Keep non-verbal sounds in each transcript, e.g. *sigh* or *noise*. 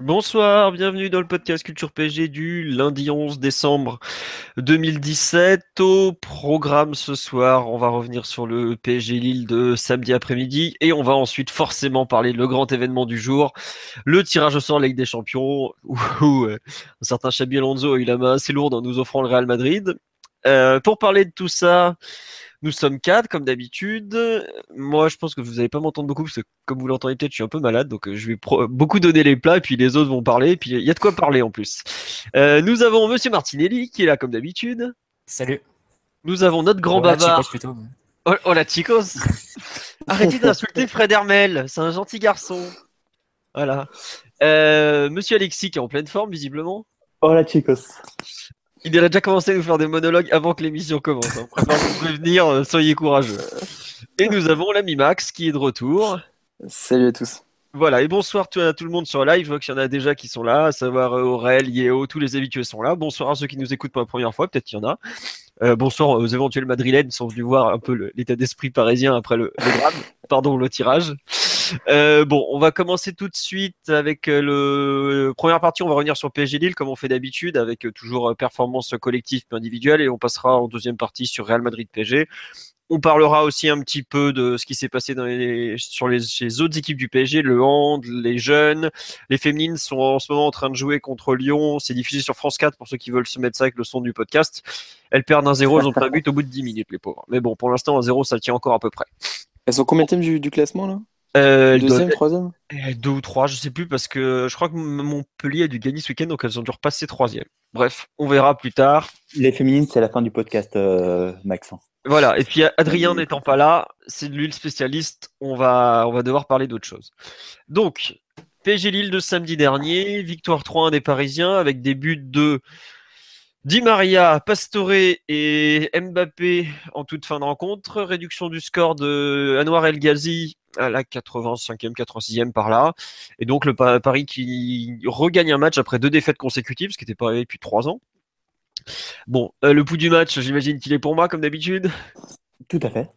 Bonsoir, bienvenue dans le podcast Culture PG du lundi 11 décembre 2017. Au programme ce soir, on va revenir sur le PSG Lille de samedi après-midi et on va ensuite forcément parler de le grand événement du jour, le tirage au sort Ligue des Champions, *laughs* où, euh, un certain Xabi Alonso a eu la main assez lourde en nous offrant le Real Madrid. Euh, pour parler de tout ça, nous sommes quatre, comme d'habitude. Moi, je pense que vous n'allez pas m'entendre beaucoup, parce que comme vous l'entendez peut-être, je suis un peu malade, donc euh, je vais beaucoup donner les plats, et puis les autres vont parler, et puis il y a de quoi parler en plus. Euh, nous avons Monsieur Martinelli, qui est là comme d'habitude. Salut. Nous avons notre grand bavard. Oh, oh, la chicos *laughs* Arrêtez d'insulter Fred Hermel, c'est un gentil garçon. Voilà. Euh, Monsieur Alexis, qui est en pleine forme, visiblement. Oh la chicos il aurait déjà commencé à nous faire des monologues avant que l'émission commence. Hein. vous prévenir, euh, soyez courageux. Et nous avons l'ami Max qui est de retour. Salut à tous. Voilà, et bonsoir à tout le monde sur live. Je vois qu'il y en a déjà qui sont là, à savoir euh, Aurel, Yéo, tous les habitués sont là. Bonsoir à ceux qui nous écoutent pour la première fois, peut-être qu'il y en a. Euh, bonsoir aux éventuels madrilènes qui sont venus voir un peu l'état d'esprit parisien après le, le drame. Pardon, le tirage. Euh, bon, on va commencer tout de suite avec euh, le première partie. On va revenir sur PSG Lille comme on fait d'habitude, avec euh, toujours performance collective et individuelle, et on passera en deuxième partie sur Real Madrid PSG. On parlera aussi un petit peu de ce qui s'est passé les, sur les, autres équipes du PSG, le hand, les jeunes. Les féminines sont en ce moment en train de jouer contre Lyon. C'est diffusé sur France 4 pour ceux qui veulent se mettre ça avec le son du podcast. Elles perdent un zéro, elles ont pas un but au bout de 10 minutes, les pauvres. Mais bon, pour l'instant, un zéro, ça tient encore à peu près. Elles sont combien de du, du classement là? Euh, Deuxième, troisième Deux ou trois, je sais plus, parce que je crois que Montpellier a dû gagner ce week-end, donc elles ont dû repasser troisième. Bref, on verra plus tard. Les féminines, c'est la fin du podcast, euh, Max. Voilà, et puis Adrien n'étant pas là, c'est lui le spécialiste, on va, on va devoir parler d'autre chose. Donc, PSG Lille de samedi dernier, victoire 3-1 des Parisiens avec des buts de Di Maria, Pastore et Mbappé en toute fin de rencontre. Réduction du score de Anwar El Ghazi à la 85e, 86e par là. Et donc le Paris qui regagne un match après deux défaites consécutives, ce qui n'était pas arrivé depuis trois ans. Bon, euh, le pouls du match, j'imagine qu'il est pour moi comme d'habitude. Tout à fait.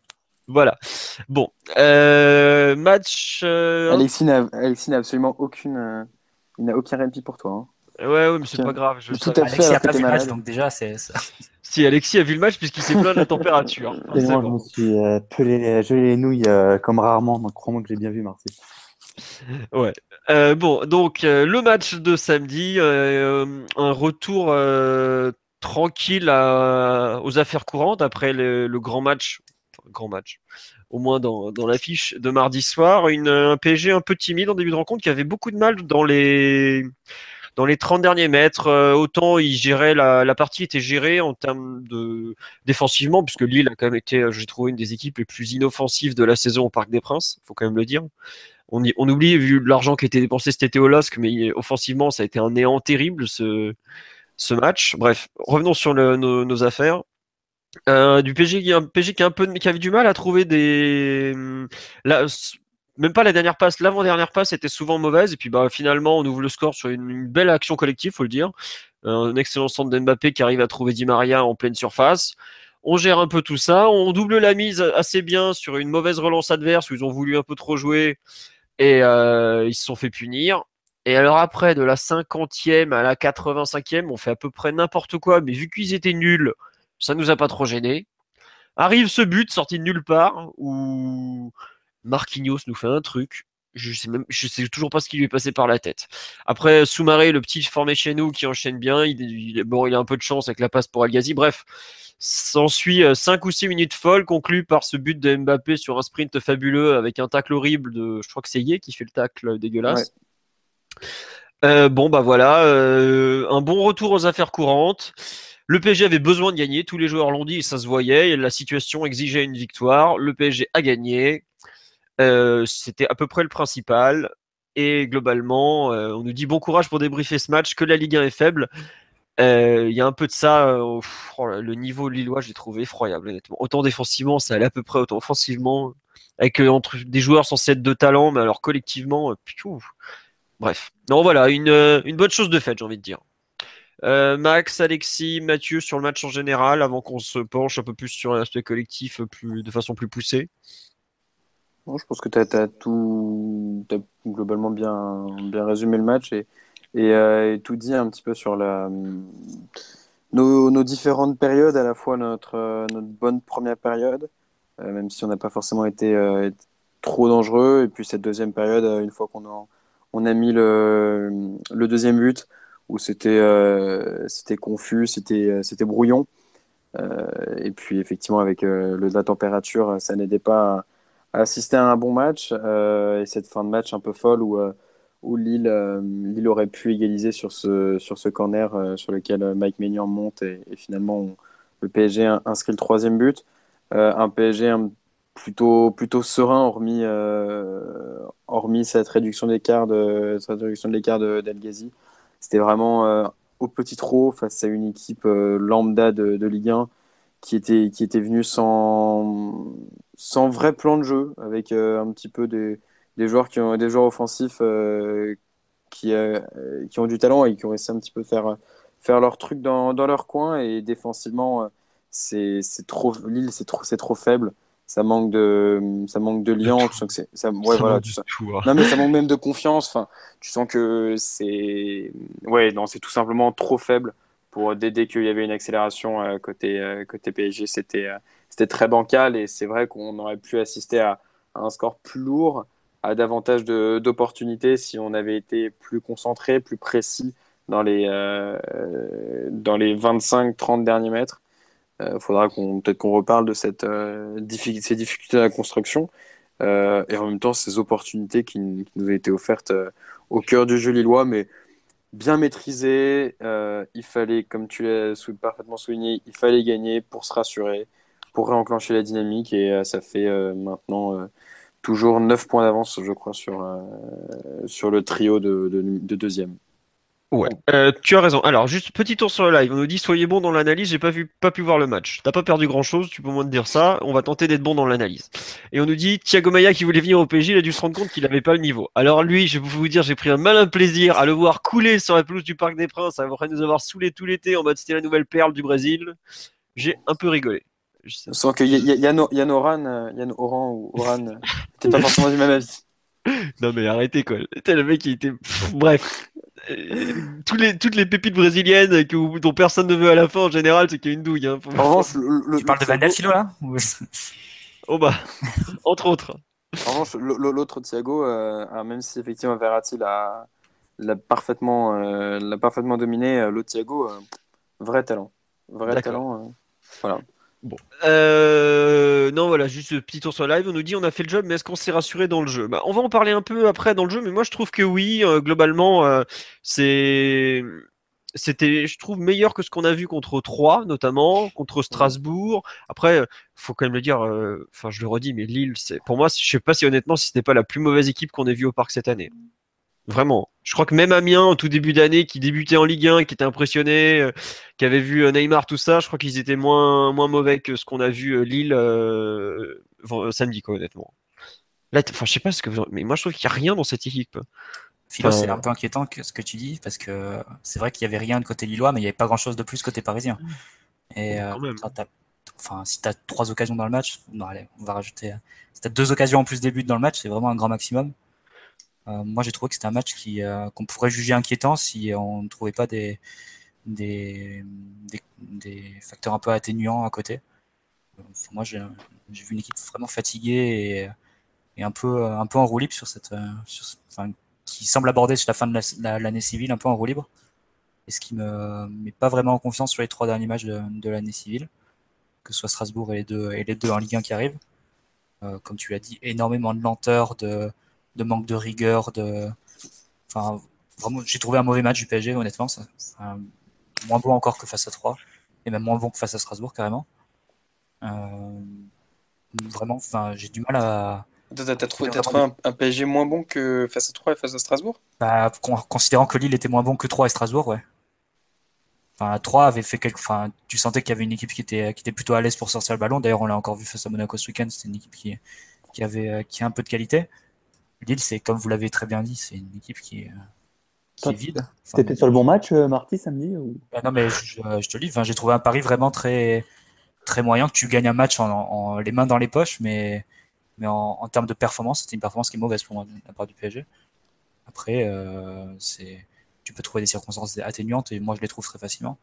Voilà. Bon, euh, match. Euh, Alexis n'a absolument aucune. il n'a aucun répit pour toi. Hein. Ouais, ouais, mais c'est pas grave. Je Tout à fait. Alexis a pas le match, donc déjà, c'est. Si, Alexis a vu le match puisqu'il s'est plaint de la température. *laughs* Et moi, je me suis euh, pelé, gelé les nouilles euh, comme rarement, donc crois-moi que j'ai bien vu, merci. Ouais. Euh, bon, donc le match de samedi, un retour tranquille à, aux affaires courantes après le, le grand match, enfin, grand match, au moins dans, dans l'affiche de mardi soir, une, un PSG un peu timide en début de rencontre qui avait beaucoup de mal dans les dans les 30 derniers mètres. Euh, autant il gérait la, la, partie était gérée en termes de défensivement, puisque Lille a quand même été, euh, j'ai trouvé, une des équipes les plus inoffensives de la saison au Parc des Princes, faut quand même le dire. On, y, on oublie, vu l'argent qui a été dépensé cet été au mais offensivement, ça a été un néant terrible ce, ce match. Bref, revenons sur nos, nos, affaires. Euh, du PSG, un PSG qui, a un peu, qui avait du mal à trouver des. La, même pas la dernière passe, l'avant-dernière passe était souvent mauvaise. Et puis bah, finalement, on ouvre le score sur une, belle action collective, faut le dire. Un excellent centre d'Mbappé qui arrive à trouver Di Maria en pleine surface. On gère un peu tout ça. On double la mise assez bien sur une mauvaise relance adverse où ils ont voulu un peu trop jouer et euh, ils se sont fait punir. Et alors après, de la 50e à la 85e, on fait à peu près n'importe quoi, mais vu qu'ils étaient nuls, ça nous a pas trop gêné. Arrive ce but sorti de nulle part où Marquinhos nous fait un truc. Je sais même, je sais toujours pas ce qui lui est passé par la tête. Après, Soumaré, le petit formé chez nous qui enchaîne bien, il, il, bon, il a un peu de chance avec la passe pour Algazi. Bref, s'ensuit 5 ou 6 minutes folles conclues par ce but de Mbappé sur un sprint fabuleux avec un tacle horrible de, je crois que c'est Yé qui fait le tacle dégueulasse. Ouais. Euh, bon, bah voilà, euh, un bon retour aux affaires courantes. Le PSG avait besoin de gagner, tous les joueurs l'ont dit et ça se voyait. La situation exigeait une victoire. Le PSG a gagné. Euh, C'était à peu près le principal. Et globalement, euh, on nous dit bon courage pour débriefer ce match, que la Ligue 1 est faible. Euh, Il y a un peu de ça. euh, oh le niveau lillois, j'ai trouvé effroyable, honnêtement. Autant défensivement, ça allait à peu près, autant offensivement, avec euh, entre des joueurs censés être de talent, mais alors collectivement, euh, bref. Non, voilà, une, euh, une bonne chose de faite, j'ai envie de dire. Euh, Max, Alexis, Mathieu sur le match en général, avant qu'on se penche un peu plus sur l'aspect collectif euh, plus, de façon plus poussée. Non, je pense que tu as, tout, t'as globalement bien, bien résumé le match et, et, euh, tout dit un petit peu sur la, nos, nos différentes périodes, à la fois notre, euh, notre bonne première période, euh, même si on n'a pas forcément été, trop dangereux, et puis cette deuxième période, une fois qu'on a, on a mis le, le deuxième but, où c'était c'était confus, c'était brouillon. Et puis effectivement, avec la température, ça n'aidait pas assister à un bon match. euh, et cette fin de match un peu folle où, euh, où Lille, euh, Lille aurait pu égaliser sur ce, sur ce corner sur lequel Mike Maignan monte. Et, finalement, le PSG in- inscrit le troisième but. Un PSG plutôt, plutôt serein, hormis, hormis cette réduction d'écart de, l'écart Ghazi. C'était vraiment au petit trot face à une équipe lambda de, de Ligue 1 qui était, qui était venue sans, sans vrai plan de jeu, avec euh, un petit peu des, des joueurs qui ont des joueurs offensifs euh, qui, euh, qui ont du talent et qui ont réussi un petit peu faire, faire leur truc dans, dans leur coin. Et défensivement, c'est trop Lille, c'est trop, c'est trop faible. Ça manque de, ça manque de lien. Tu sens que c'est, ça, ouais, Ça voilà, va tu du sens- tout, hein. non, mais ça manque même de confiance. Enfin, tu sens que c'est. Ouais, non, c'est tout simplement trop faible pour dès, dès qu'il y avait une accélération euh, côté, euh, côté PSG, c'était euh, c'était très bancal et c'est vrai qu'on aurait pu assister à, un score plus lourd, à davantage d'opportunités si on avait été plus concentré, plus précis dans les, euh, les 25-30 derniers mètres. Il faudra qu'on peut-être qu'on reparle de cette, euh, diffi- ces difficultés à la construction. Euh, et en même temps ces opportunités qui, nous ont été offertes euh, au cœur du jeu lillois, mais bien maîtrisées. Euh, il fallait, comme tu l'as parfaitement souligné, il fallait gagner pour se rassurer, pour réenclencher la dynamique, et euh, ça fait euh, maintenant euh, toujours 9 points d'avance, je crois, sur, sur le trio de, de, de deuxième. Ouais, tu as raison. Alors, juste petit tour sur le live. On nous dit soyez bon dans l'analyse. J'ai pas vu, pas pu voir le match. T'as pas perdu grand chose. Tu peux moins te dire ça. On va tenter d'être bon dans l'analyse. Et on nous dit Thiago Maia qui voulait venir au PSG, il a dû se rendre compte qu'il avait pas le niveau. Alors lui, je vais vous dire, j'ai pris un malin plaisir à le voir couler sur la pelouse du Parc des Princes, après nous avoir saoulés tout l'été en mode c'était la nouvelle perle du Brésil. J'ai un peu rigolé. Je sais- Sans que Yann, Oran, euh, Yann Oran ou Oran, euh, *laughs* t'es pas forcément du même avis. Non mais arrêtez quoi. T'es le mec qui était. Bref. Euh, tous les, toutes les pépites brésiliennes que, dont personne ne veut à la fin en général, c'est qu'il y a une douille. Hein. En revanche, le, le- Tu parles de là Oh bah, entre autres. En revanche, l'autre Thiago, euh, ah, même si effectivement Verratti l'a l'a parfaitement, euh, l'a parfaitement dominé, l'autre Thiago, euh, vrai talent. Vrai D'accord. talent. euh, voilà. Euh, non, voilà, juste ce petit tour sur live. On nous dit on a fait le job, mais est-ce qu'on s'est rassuré dans le jeu? Bah, On va en parler un peu après dans le jeu, mais moi je trouve que oui, euh, globalement, euh, c'est. C'était, je trouve, meilleur que ce qu'on a vu contre 3, notamment, contre Strasbourg. Après, faut quand même le dire, euh, enfin, je le redis, mais Lille, c'est, pour moi, je sais pas si honnêtement, si c'était pas la plus mauvaise équipe qu'on ait vue au parc cette année. Vraiment. Je crois que même Amiens, au tout début d'année, qui débutait en Ligue 1, qui était impressionné, euh, qui avait vu euh, Neymar, tout ça, je crois qu'ils étaient moins, moins mauvais que ce qu'on a vu euh, Lille euh, samedi, quoi, honnêtement. Là, enfin, je sais pas ce que vous en- mais moi je trouve qu'il n'y a rien dans cette équipe. Philo, Enfin, c'est un peu inquiétant que ce que tu dis, parce que c'est vrai qu'il y avait rien de côté lillois, mais il n'y avait pas grand chose de plus côté parisien. Et Bon, euh, quand même. t'as- t'as- enfin, si tu as trois occasions dans le match, non, allez, on va rajouter. Si tu as deux occasions en plus des buts dans le match, c'est vraiment un grand maximum. Euh, moi, j'ai trouvé que c'était un match qui, euh, qu'on pourrait juger inquiétant si on ne trouvait pas des, des, des, facteurs un peu atténuants à côté. Moi, j'ai vu une équipe vraiment fatiguée et, et un peu, un peu en roue libre sur cette, euh, sur, enfin, qui semble aborder sur la fin de la- la- l'année civile un peu en roue libre. Et ce qui me met pas vraiment en confiance sur les trois derniers matchs de, l'année civile, que ce soit Strasbourg et les deux, et les deux en Ligue 1 qui arrivent. Comme tu l'as dit, énormément de lenteur, de, de manque de rigueur, de, enfin, vraiment, j'ai trouvé un mauvais match du PSG, honnêtement. Ça, moins bon encore que face à 3, et même moins bon que face à Strasbourg, carrément. Euh, vraiment, enfin, j'ai du mal à, T'as trouvé, trouvé un, PSG moins bon que face à 3 et face à Strasbourg? Bah, Considérant que Lille était moins bon que 3 et Strasbourg, ouais. Enfin, 3 avait fait quelque. Enfin, tu sentais qu'il y avait une équipe qui était, qui était plutôt à l'aise pour sortir le ballon. D'ailleurs, on l'a encore vu face à Monaco ce week-end. C'était une équipe qui, qui, avait, euh, qui a un peu de qualité. Lille, c'est comme vous l'avez très bien dit, c'est une équipe qui est, qui est vide. C'était sur le bon match, euh, Marty, samedi ou... Bah, non, mais je, je te dis, j'ai trouvé un pari vraiment très, très moyen que tu gagnes un match en, en, les mains dans les poches, mais, mais en, en termes de performance, c'était une performance qui est mauvaise pour moi de la part du PSG. Après, euh, c'est tu peux trouver des circonstances atténuantes et moi je les trouve très facilement.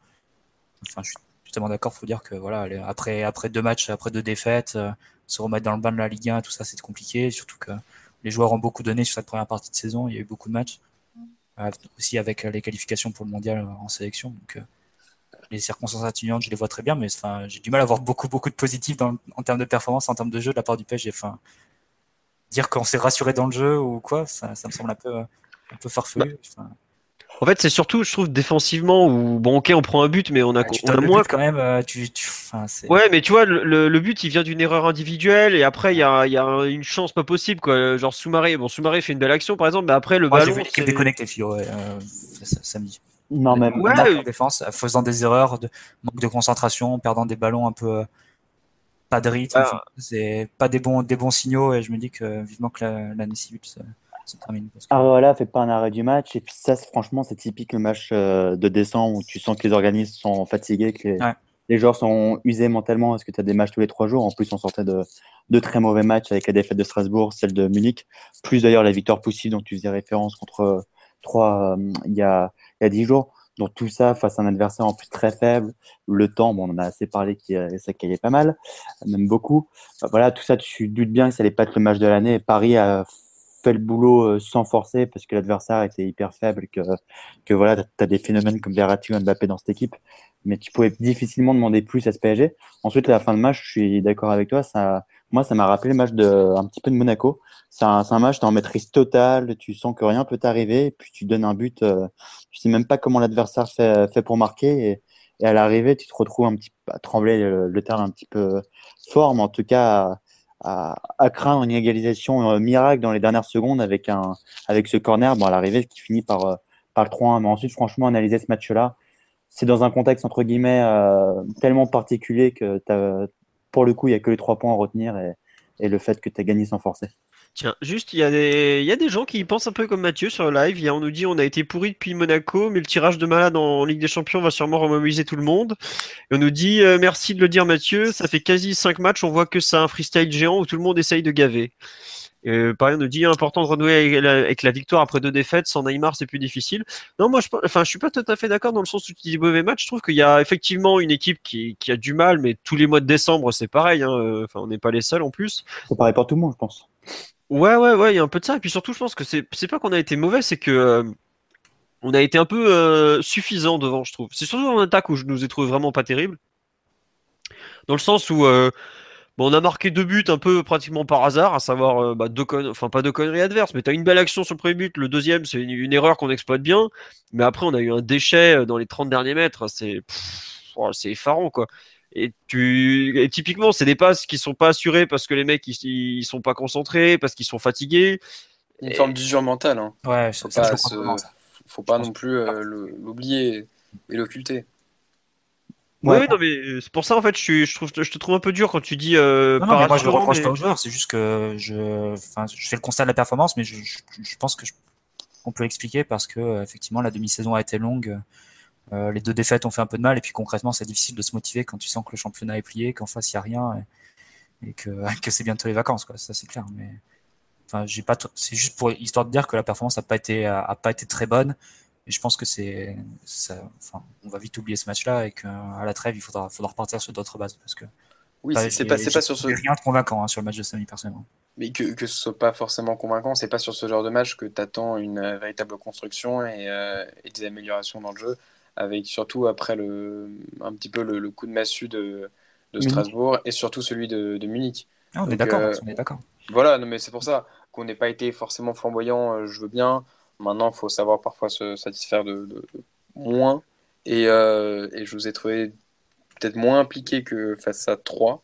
Enfin, je suis totalement d'accord, faut dire que voilà, après, après deux matchs, après deux défaites, euh, se remettre dans le bain de la Ligue 1, tout ça c'est compliqué, surtout que les joueurs ont beaucoup donné sur cette première partie de saison, il y a eu beaucoup de matchs, euh, aussi avec les qualifications pour le mondial en sélection. Donc, les circonstances atténuantes, je les vois très bien, mais enfin, j'ai du mal à avoir beaucoup, beaucoup de positifs dans, en termes de performance, en termes de jeu de la part du PSG. Enfin, dire qu'on s'est rassuré dans le jeu ou quoi, ça, ça me semble un peu, un peu farfelu. Enfin, en fait, c'est surtout, je trouve, défensivement, où, bon, ok, on prend un but, mais on a, on a moins. quand même, euh, tu, tu... Enfin, ouais, mais tu vois, le, le, but, il vient d'une erreur individuelle, et après, il y a, y a, une chance pas possible, quoi. Genre, Soumaré, bon, Soumaré fait une belle action, par exemple, mais après, le ballon. J'ai vu déconnecté, Philo, ouais, euh, samedi. Non, même. Ouais, en défense, faisant des erreurs, de, manque de concentration, perdant des ballons un peu. Pas de rythme, ah. c'est pas des bons, des bons signaux, et je me dis que vivement que l'année civile ah voilà, fait pas un arrêt du match. Et puis ça, franchement, c'est typique le match euh, de décembre où tu sens que les organismes sont fatigués, que les, joueurs sont usés mentalement parce que tu as des matchs tous les trois jours. En plus, on sortait de, de très mauvais matchs avec la défaite de Strasbourg, celle de Munich, plus d'ailleurs la victoire poussive dont tu faisais référence contre trois euh, il y a dix jours. Donc tout ça face à un adversaire en plus très faible, le temps, bon, on en a assez parlé, qui ça caillait pas mal, même beaucoup. Voilà, tout ça, tu doutes bien que ça allait pas être le match de l'année. Paris a fait le boulot euh, sans forcer parce que l'adversaire était hyper faible, que, que voilà, tu as des phénomènes comme Verratti ou Mbappé dans cette équipe, mais tu pouvais difficilement demander plus à ce PSG. Ensuite, à la fin de match, je suis d'accord avec toi, ça, moi, ça m'a rappelé le match de, un petit peu de Monaco. C'est un, match, tu en maîtrise totale, tu sens que rien peut t'arriver, puis tu donnes un but, euh, tu sais même pas comment l'adversaire fait, pour marquer, et, à l'arrivée, tu te retrouves un petit à trembler le, le terme un petit peu fort, mais en tout cas, à, craindre une égalisation euh, miracle dans les dernières secondes avec, un, avec ce corner bon, à l'arrivée qui finit par, euh, par le 3-1. Mais ensuite, franchement, analyser ce match-là, c'est dans un contexte entre guillemets euh, tellement particulier que pour le coup, il n'y a que les trois points à retenir et, et le fait que tu gagné sans forcer. Tiens, juste, il y, a des... gens qui pensent un peu comme Mathieu sur le live. on nous dit on a été pourri depuis Monaco, mais le tirage de malade en Ligue des Champions va sûrement remobiliser tout le monde. On nous dit euh, merci de le dire, Mathieu. Ça fait quasi 5 matchs, on voit que c'est un freestyle géant où tout le monde essaye de gaver. Euh, pareil, on nous dit important de renouer avec la, victoire après deux défaites. Sans Neymar, c'est plus difficile. Non, moi, je, enfin, suis pas tout à fait d'accord dans le sens où tu dis mauvais match. Je trouve qu'il y a effectivement une équipe qui, a du mal, mais tous les mois de décembre, c'est pareil. Hein. On n'est pas les seuls en plus. C'est pareil pour tout le monde, je pense. Ouais, ouais, ouais, il y a un peu de ça. Et puis surtout, je pense que c'est, c'est pas qu'on a été mauvais, c'est que euh, on a été un peu euh, suffisant devant, je trouve. C'est surtout en attaque où je nous ai trouvé vraiment pas terrible. Dans le sens où euh, on a marqué deux buts un peu pratiquement par hasard, à savoir bah, deux enfin pas deux conneries adverses, mais t'as une belle action sur le premier but, le deuxième c'est une, erreur qu'on exploite bien, mais après on a eu un déchet dans les 30 derniers mètres, c'est oh, c'est effarant quoi. Et, tu, et typiquement, c'est des passes qui sont pas assurées parce que les mecs ils, sont pas concentrés, parce qu'ils sont fatigués. Une forme d'usure mentale. Hein. Ouais, faut pas, faut pas non plus euh, l'oublier et l'occulter. Ouais, non, mais c'est pour ça en fait, je, je, trouve, je te trouve un peu dur quand tu dis. Euh, non, non, mais moi je le reproche pas aux joueurs, c'est juste que je, je fais le constat de la performance, mais je, je pense que on peut l'expliquer parce que effectivement la demi-saison a été longue. Euh, les deux défaites ont fait un peu de mal et puis concrètement c'est difficile de se motiver quand tu sens que le championnat est plié, qu'en face il n'y a rien et, que, *laughs* que c'est bientôt les vacances quoi. Ça c'est clair. Mais enfin j'ai pas, c'est juste pour histoire de dire que la performance a pas été a, pas été très bonne. Et je pense que c'est, enfin, on va vite oublier ce match-là et qu'à la trêve il faudra, faudra repartir sur d'autres bases parce que. Oui, c'est pas, pas sur ce. Rien de convaincant hein, sur le match de samedi personnellement. Mais que, que ce soit pas forcément convaincant, c'est pas sur ce genre de match que tu attends une euh, véritable construction et, euh, et, des améliorations dans le jeu avec surtout après le, un petit peu le, coup de massue de, de Strasbourg et surtout celui de, de Munich. Ah, on, est d'accord, euh, on est d'accord. Voilà, non, mais c'est pour ça qu'on n'ait pas été forcément flamboyant, euh, je veux bien. Maintenant, il faut savoir parfois se satisfaire de, moins. Et, euh, et, je vous ai trouvé peut-être moins impliqué que face à 3,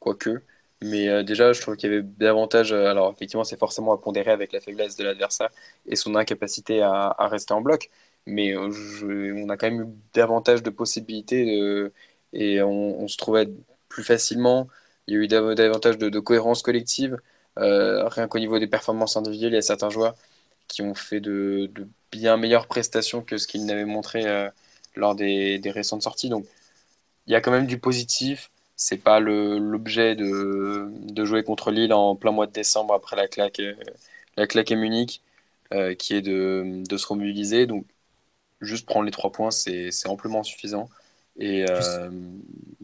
quoique. Mais déjà, je trouve qu'il y avait davantage. alors, effectivement, c'est forcément à pondérer avec la faiblesse de l'adversaire et son incapacité à, rester en bloc. Mais on a quand même eu davantage de possibilités et on, se trouvait plus facilement. Il y a eu davantage de, cohérence collective. rien qu'au niveau des performances individuelles, il y a certains joueurs qui ont fait de, bien meilleures prestations que ce qu'ils n'avaient montré euh, lors des, récentes sorties. Donc il y a quand même du positif. C'est pas l'objet de, jouer contre Lille en plein mois de décembre après la claque, euh, la claque à Munich, euh, qui est de, se remobiliser. Donc juste prendre les trois points, c'est amplement suffisant. Et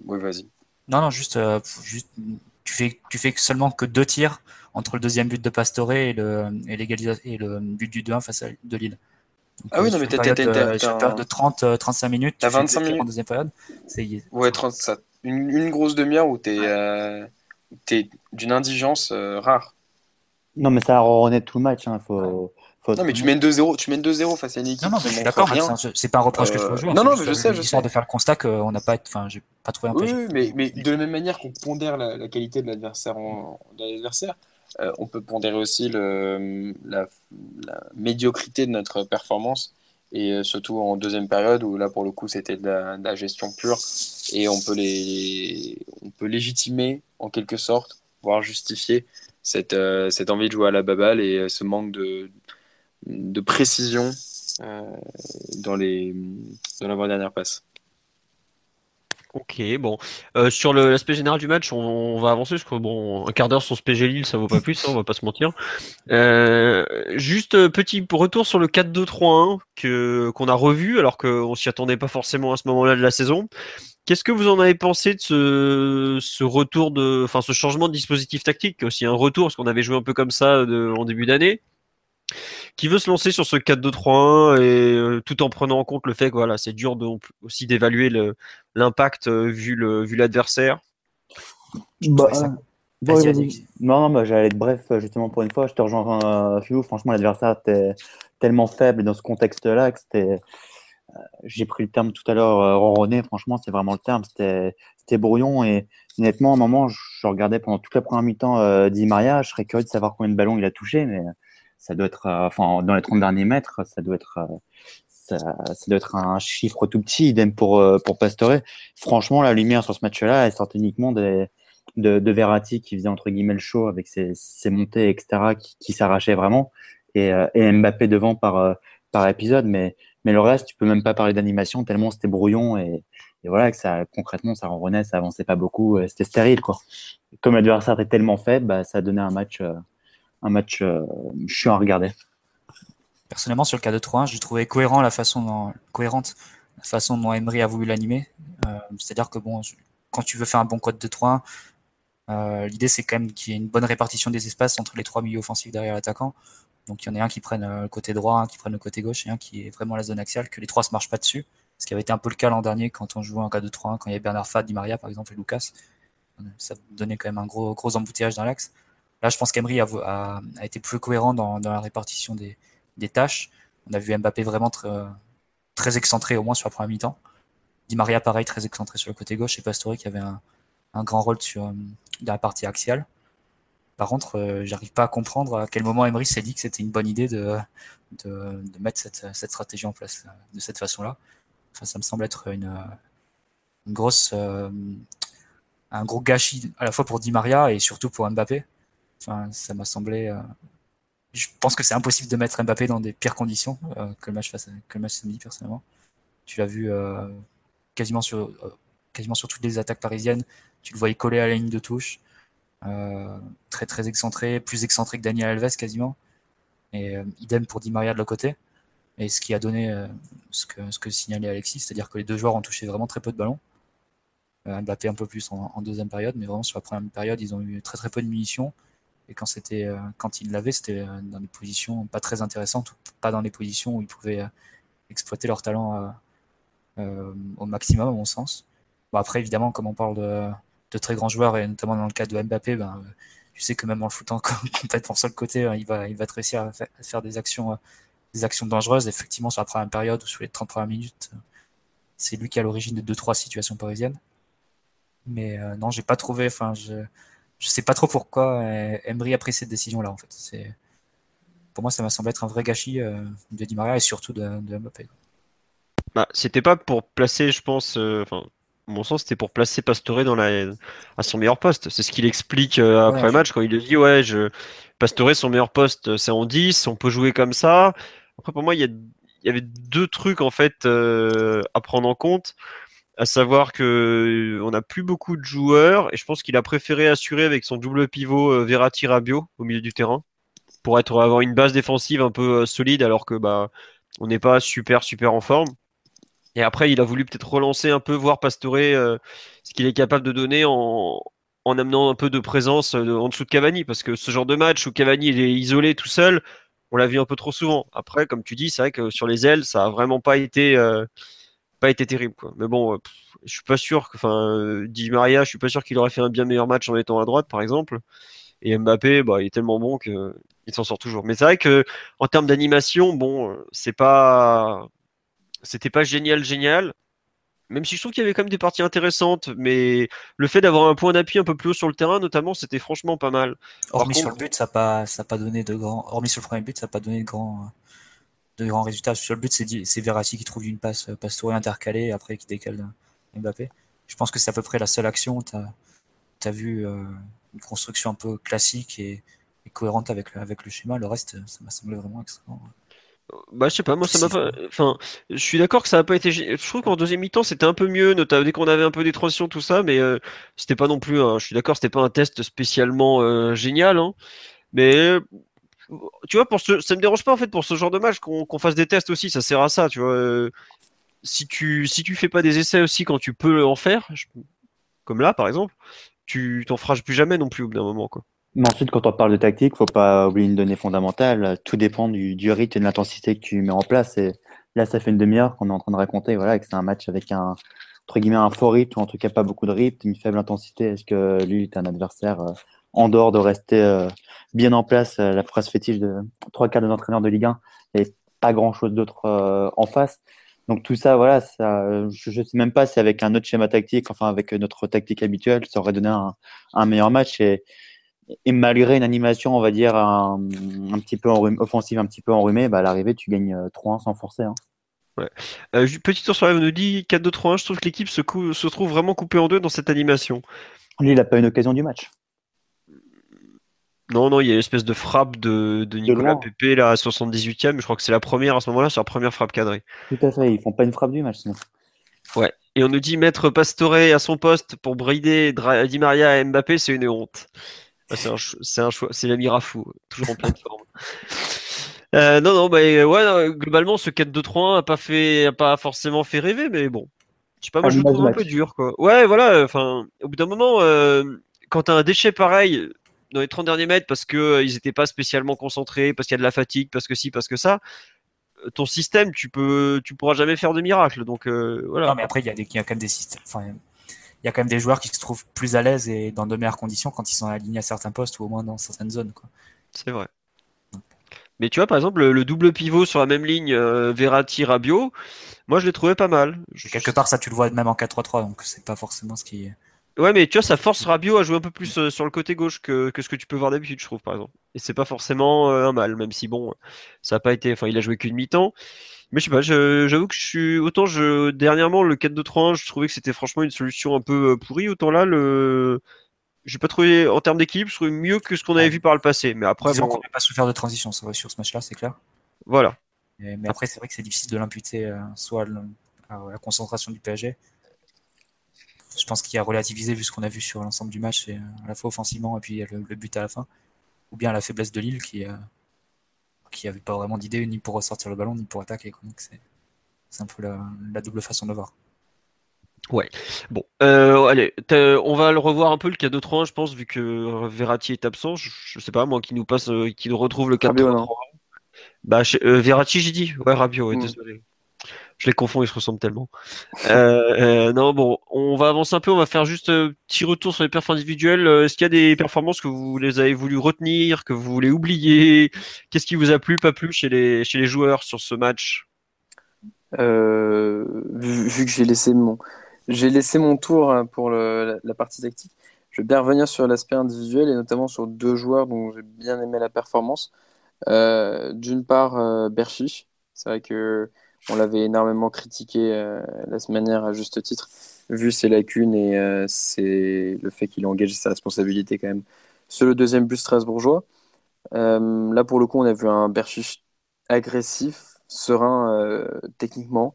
oui, vas-y. Non, non, juste, juste tu fais, tu fais seulement que deux tirs entre le deuxième but de Pastore et le, et, et le but du 2-1 face à de Lille. ah oui, non, mais t'as une période de 30, 35 minutes. T'as 25 minutes. En deuxième période. Ouais, 30, ça, une, une, grosse demi-heure où t'es euh, es, d'une indigence euh, rare. Non, mais ça a ronronné tout le match. Hein, faut... Non, mais tu mènes 2-0 tu mènes 2-0 face à une équipe. Non, non, je suis d'accord, c'est pas un reproche que je peux jouer. Non, non, mais je sais, je sais. de faire le constat qu'on n'a pas, enfin, j'ai pas trouvé un peu. Oui, mais, mais de la même manière qu'on pondère la, la, qualité de l'adversaire, euh, on peut pondérer aussi le, la, médiocrité de notre performance et euh, surtout en deuxième période où là pour le coup c'était de, la gestion pure et on peut les on peut légitimer en quelque sorte voire justifier cette, euh, cette envie de jouer à la baballe et ce manque de, de précision dans les dans l'avant-dernière passe. Ok, bon. Euh, sur l'aspect général du match, on, va avancer parce que bon, un quart d'heure sur ce PG Lille, ça vaut pas plus, hein, on va pas se mentir. Euh, juste euh, petit retour sur le 4-2-3-1 que qu'on a revu, alors qu'on s'y attendait pas forcément à ce moment-là de la saison. Qu'est-ce que vous en avez pensé de ce, ce retour de, enfin, ce changement de dispositif tactique, aussi un retour parce qu'on avait joué un peu comme ça de, en début d'année? Qui veut se lancer sur ce 4-2-3-1 et euh, tout en prenant en compte le fait que voilà, c'est dur de, aussi d'évaluer l'impact euh, vu le vu l'adversaire. Bah, non, non, j'allais être bref justement pour une fois. Je te rejoins, Philou. Franchement, l'adversaire était tellement faible dans ce contexte-là que c'était. Euh, j'ai pris le terme tout à l'heure, ronronné. Franchement, c'est vraiment le terme. C'était brouillon et honnêtement, à un moment, je regardais pendant toute la première mi-temps euh, Di Maria. Je serais curieux de savoir combien de ballons il a touché, mais ça doit être, euh, enfin, dans les 30 derniers mètres, ça doit être, euh, ça, doit être un chiffre tout petit, idem pour, euh, pour Pastore. Franchement, la lumière sur ce match-là, elle sort uniquement de, de Verratti qui faisait entre guillemets le show avec ses, ses montées, etc., qui, qui s'arrachait vraiment, et, Mbappé devant par, par épisode. Mais, mais le reste, tu peux même pas parler d'animation tellement c'était brouillon et, voilà que ça concrètement ça revenait, ça avançait pas beaucoup, c'était stérile quoi. Comme l'adversaire était tellement faible, bah, ça donnait un match un match euh, chiant à regarder. Personnellement, sur le cas de 3 j'ai trouvé cohérent la façon dont, cohérente la façon dont Emery a voulu l'animer. Euh, c'est-à-dire que bon, quand tu veux faire un bon code de 3 euh, l'idée c'est quand même qu'il y ait une bonne répartition des espaces entre les trois milieux offensifs derrière l'attaquant. Donc il y en a un qui prenne le côté droit, un qui prenne le côté gauche et un qui est vraiment la zone axiale, que les trois se marchent pas dessus. Ce qui avait été un peu le cas l'an dernier quand on jouait en cas de 3 quand il y avait Bernard Fad, Di Maria par exemple et Lucas. Ça donnait quand même un gros, gros embouteillage dans l'axe. Là, je pense qu'Emery a, été plus cohérent dans, la répartition des, tâches. On a vu Mbappé vraiment très, excentré, au moins sur la première mi-temps. Di Maria, pareil, très excentré sur le côté gauche, et Pastore qui avait un, grand rôle sur la partie axiale. Par contre, euh, j'arrive pas à comprendre à quel moment Emery s'est dit que c'était une bonne idée de, mettre cette, stratégie en place de cette façon-là. ça me semble être une, grosse, euh, un gros gâchis à la fois pour Di Maria et surtout pour Mbappé ça m'a semblé. Euh, je pense que c'est impossible de mettre Mbappé dans des pires conditions euh, que le match face, que le match samedi personnellement. Tu l'as vu euh, quasiment sur quasiment sur toutes les attaques parisiennes. Tu le voyais coller à la ligne de touche, très très excentré, plus excentré que Daniel Alves quasiment. Et idem pour Di Maria de l'autre côté. Et ce qui a donné ce que, ce que signalait Alexis, c'est-à-dire que les deux joueurs ont touché vraiment très peu de ballons. Mbappé un peu plus en, en, deuxième période, mais vraiment sur la première période, ils ont eu très très peu de munitions. Et quand c'était, euh, quand il l'avait, c'était euh, dans des positions pas très intéressantes, pas dans les positions où ils pouvaient euh, exploiter leur talent au maximum, à mon sens. Bon, après, évidemment, comme on parle de, très grands joueurs, et notamment dans le cas de Mbappé, ben, tu sais que même en le foutant *laughs* complètement sur le côté, il va, il va te réussir à faire, des actions, des actions dangereuses. Effectivement, sur la première période ou sur les 30 premières minutes, c'est lui qui a l'origine de 2-3 situations parisiennes. Mais non, j'ai pas trouvé, je, je sais pas trop pourquoi Emery a pris cette décision-là. En fait, c'est pour moi, ça m'a semblé être un vrai gâchis de Di Maria et surtout de, de Mbappé. Bah, c'était pas pour placer, je pense, enfin, mon sens, c'était pour placer Pastore dans la, à son meilleur poste. C'est ce qu'il explique euh, après le match quand il dit ouais, je, Pastore, son meilleur poste, c'est en 10, on peut jouer comme ça. Après, pour moi, il y, avait deux trucs en fait euh, à prendre en compte, à savoir que on n'a plus beaucoup de joueurs et je pense qu'il a préféré assurer avec son double pivot euh, Verratti Rabio au milieu du terrain pour avoir une base défensive un peu solide alors que bah on n'est pas super super en forme. Et après, il a voulu peut-être relancer un peu, voir Pastore euh, ce qu'il est capable de donner en, en amenant un peu de présence euh, en dessous de Cavani. Parce que ce genre de match où Cavani il est isolé tout seul, on l'a vu un peu trop souvent. Après, comme tu dis, c'est vrai que sur les ailes, ça a vraiment pas été, euh, pas été terrible. Quoi. Mais bon, je suis pas sûr que, enfin, Di Maria, je suis pas sûr qu'il aurait fait un bien meilleur match en étant à droite, par exemple. Et Mbappé, bah, il est tellement bon qu'il s'en sort toujours. Mais c'est vrai que en termes d'animation, bon, c'est pas c'était pas génial, génial. Même si je trouve qu'il y avait quand même des parties intéressantes, mais le fait d'avoir un point d'appui un peu plus haut sur le terrain, notamment, c'était franchement pas mal. Hormis sur le but, ça n'a pas, ça pas donné de grands. Hormis sur le premier but, ça n'a pas donné de grands, de grands résultats. Sur le but, c'est Verratti qui trouve une passe euh, pastourée intercalée après qui décale Mbappé. Je pense que c'est à peu près la seule action tu as, vu euh, une construction un peu classique et, cohérente avec, avec le schéma. Le reste, ça m'a semblé vraiment extrêmement. Bah, je sais pas, moi ça m'a pas. Enfin, je suis d'accord que ça a pas été. Je trouve qu'en deuxième mi-temps c'était un peu mieux, notamment dès qu'on avait un peu des transitions, tout ça, mais euh, c'était pas non plus. je suis d'accord, c'était pas un test spécialement euh, génial, hein, mais tu vois, pour ce... ça me dérange pas en fait pour ce genre de match qu'on fasse des tests aussi, ça sert à ça, tu vois. Euh, si tu si tu fais pas des essais aussi quand tu peux en faire, comme là par exemple, tu t'en feras plus jamais non plus au bout d'un moment, quoi. Mais ensuite, quand on parle de tactique, faut pas oublier une donnée fondamentale. Tout dépend du, du rythme et de l'intensité que tu mets en place. Et là, ça fait une demi-heure qu'on est en train de raconter, voilà, que c'est un match avec un, entre guillemets, un fort rythme, ou en tout cas pas beaucoup de rythme, une faible intensité. Est-ce que lui est un adversaire euh, en dehors de rester euh, bien en place euh, La phrase fétiche de trois quarts des entraîneurs de Ligue 1 et pas grand chose d'autre en face. Donc tout ça, voilà, ça, je ne sais même pas si avec un autre schéma tactique, enfin avec notre tactique habituelle, ça aurait donné un, un meilleur match. Et et malgré une animation, on va dire, un, petit peu offensive, un petit peu enrhumée, bah, à l'arrivée, tu gagnes 3-1 euh, sans forcer. Hein. Ouais. Euh, petit tour sur la nous dit 4-2-3-1. Je trouve que l'équipe se, se, trouve vraiment coupée en deux dans cette animation. Lui, il n'a pas une occasion du match. Non, non, il y a une espèce de frappe de, de Nicolas Pépé là à 78ème. Je crois que c'est la première à ce moment-là, c'est la première frappe cadrée. Tout à fait, ils font pas une frappe du match sinon. Ouais. Et on nous dit mettre Pastore à son poste pour brider Di Maria et Mbappé, c'est une honte. Ah, c'est un, choix, c'est l'ami Rafou, toujours en pleine forme. *laughs* Euh, non, non, bah, ouais, globalement, ce 4-2-3-1 n'a pas fait, a pas forcément fait rêver, mais bon. Je sais pas, moi, je le trouve un peu dur, quoi. Ouais, voilà, enfin, au bout d'un moment, euh, quand tu as un déchet pareil dans les 30 derniers mètres parce qu'ils euh, ils n'étaient pas spécialement concentrés, parce qu'il y a de la fatigue, parce que si, parce que ça, ton système, tu peux, tu pourras jamais faire de miracle. Donc, voilà. Non, mais après, il y, a des, y a quand même des systèmes. Enfin, il y a quand même des joueurs qui se trouvent plus à l'aise et dans de meilleures conditions quand ils sont alignés à certains postes ou au moins dans certaines zones. C'est vrai. Mais tu vois, par exemple, le, double pivot sur la même ligne, euh, Verratti-Rabio, moi je l'ai trouvé pas mal. Quelque part, ça tu le vois même en 4-3-3, donc c'est pas forcément ce qui est. Ouais, mais tu vois, ça force Rabiot à jouer un peu plus euh, sur le côté gauche que, ce que tu peux voir d'habitude, je trouve, par exemple. Et c'est pas forcément euh, un mal, même si bon, ça a pas été. Enfin, il a joué qu'une mi-temps. Mais je sais pas, j'avoue que je suis. Autant je dernièrement le 4-2-3-1, je trouvais que c'était franchement une solution un peu euh, pourrie. Autant là, le. J'ai pas trouvé en termes d'équipe, je trouvais mieux que ce qu'on avait vu par le passé. Mais après, Disons qu'on n'a pas souffert de transition, ça va sur ce match-là, c'est clair. Voilà. mais après, c'est vrai que c'est difficile de l'imputer soit à la concentration du PSG, je pense qu'il a relativisé vu ce qu'on a vu sur l'ensemble du match, et, à la fois offensivement et puis le, le, but à la fin, ou bien la faiblesse de Lille qui euh, qui avait pas vraiment d'idée ni pour ressortir le ballon ni pour attaquer. Donc c'est un peu la, double façon de voir. Ouais. Bon, euh, allez, on va le revoir un peu le 4-2-3-1, je pense, vu que Verratti est absent. Je, sais pas, moi, qui nous passe, euh, qui nous retrouve le 4-2-3. Bah, Verratti, j'ai dit. Ouais, ouais, mm. désolé. Je les confonds, ils se ressemblent tellement. Euh, euh, non, bon, on va avancer un peu. On va faire juste un petit retour sur les performances individuelles. Euh, est-ce qu'il y a des performances que vous les avez voulu retenir, que vous voulez oublier? Qu'est-ce qui vous a plu, pas plu chez les, chez les joueurs sur ce match? Vu, que j'ai laissé mon, laissé mon tour hein, pour la, partie tactique. je vais bien revenir sur l'aspect individuel et notamment sur deux joueurs dont j'ai bien aimé la performance. D'une part, Berchiche. C'est vrai que on l'avait énormément critiqué la semaine dernière à juste titre, vu ses lacunes et c'est le fait qu'il a engagé sa responsabilité quand même sur le deuxième but strasbourgeois. là, pour le coup, on a vu un Berchiche agressif, serein techniquement.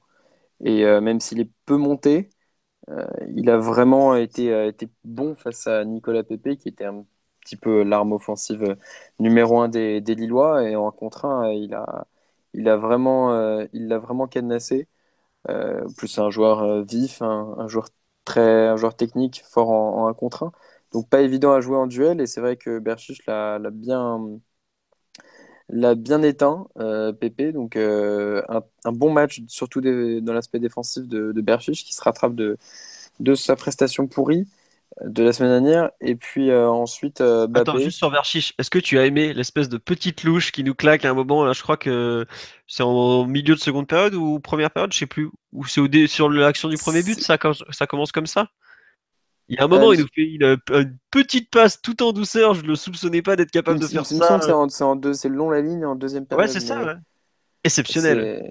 Et même s'il est peu monté, euh, il a vraiment été, euh, été bon face à Nicolas Pepe, qui était un petit peu l'arme offensive numéro un des, des, Lillois. Et en contre 1, il a, il a vraiment, euh, il l'a vraiment cadenassé. plus un joueur vif, un, joueur très, technique fort en, en 1 contre 1. Donc pas évident à jouer en duel. Et c'est vrai que Berchiche l'a bien, éteint, euh, Pépé. Donc, euh, un, bon match, surtout dans l'aspect défensif de, de Berchiche, qui se rattrape de, sa prestation pourrie euh, de la semaine dernière. Et puis ensuite, Bappé. Attends, juste sur Berchiche, est-ce que tu as aimé l'espèce de petite louche qui nous claque à un moment Là, je crois que c'est en milieu de seconde période ou première période, je sais plus. Ou c'est sur l'action du premier but, ça, ça commence comme ça? Il y a un moment, euh, il nous fait une, petite passe tout en douceur. Je ne le soupçonnais pas d'être capable de faire ça. C'est le long la ligne en deuxième période. Ouais, c'est ça. Exceptionnel.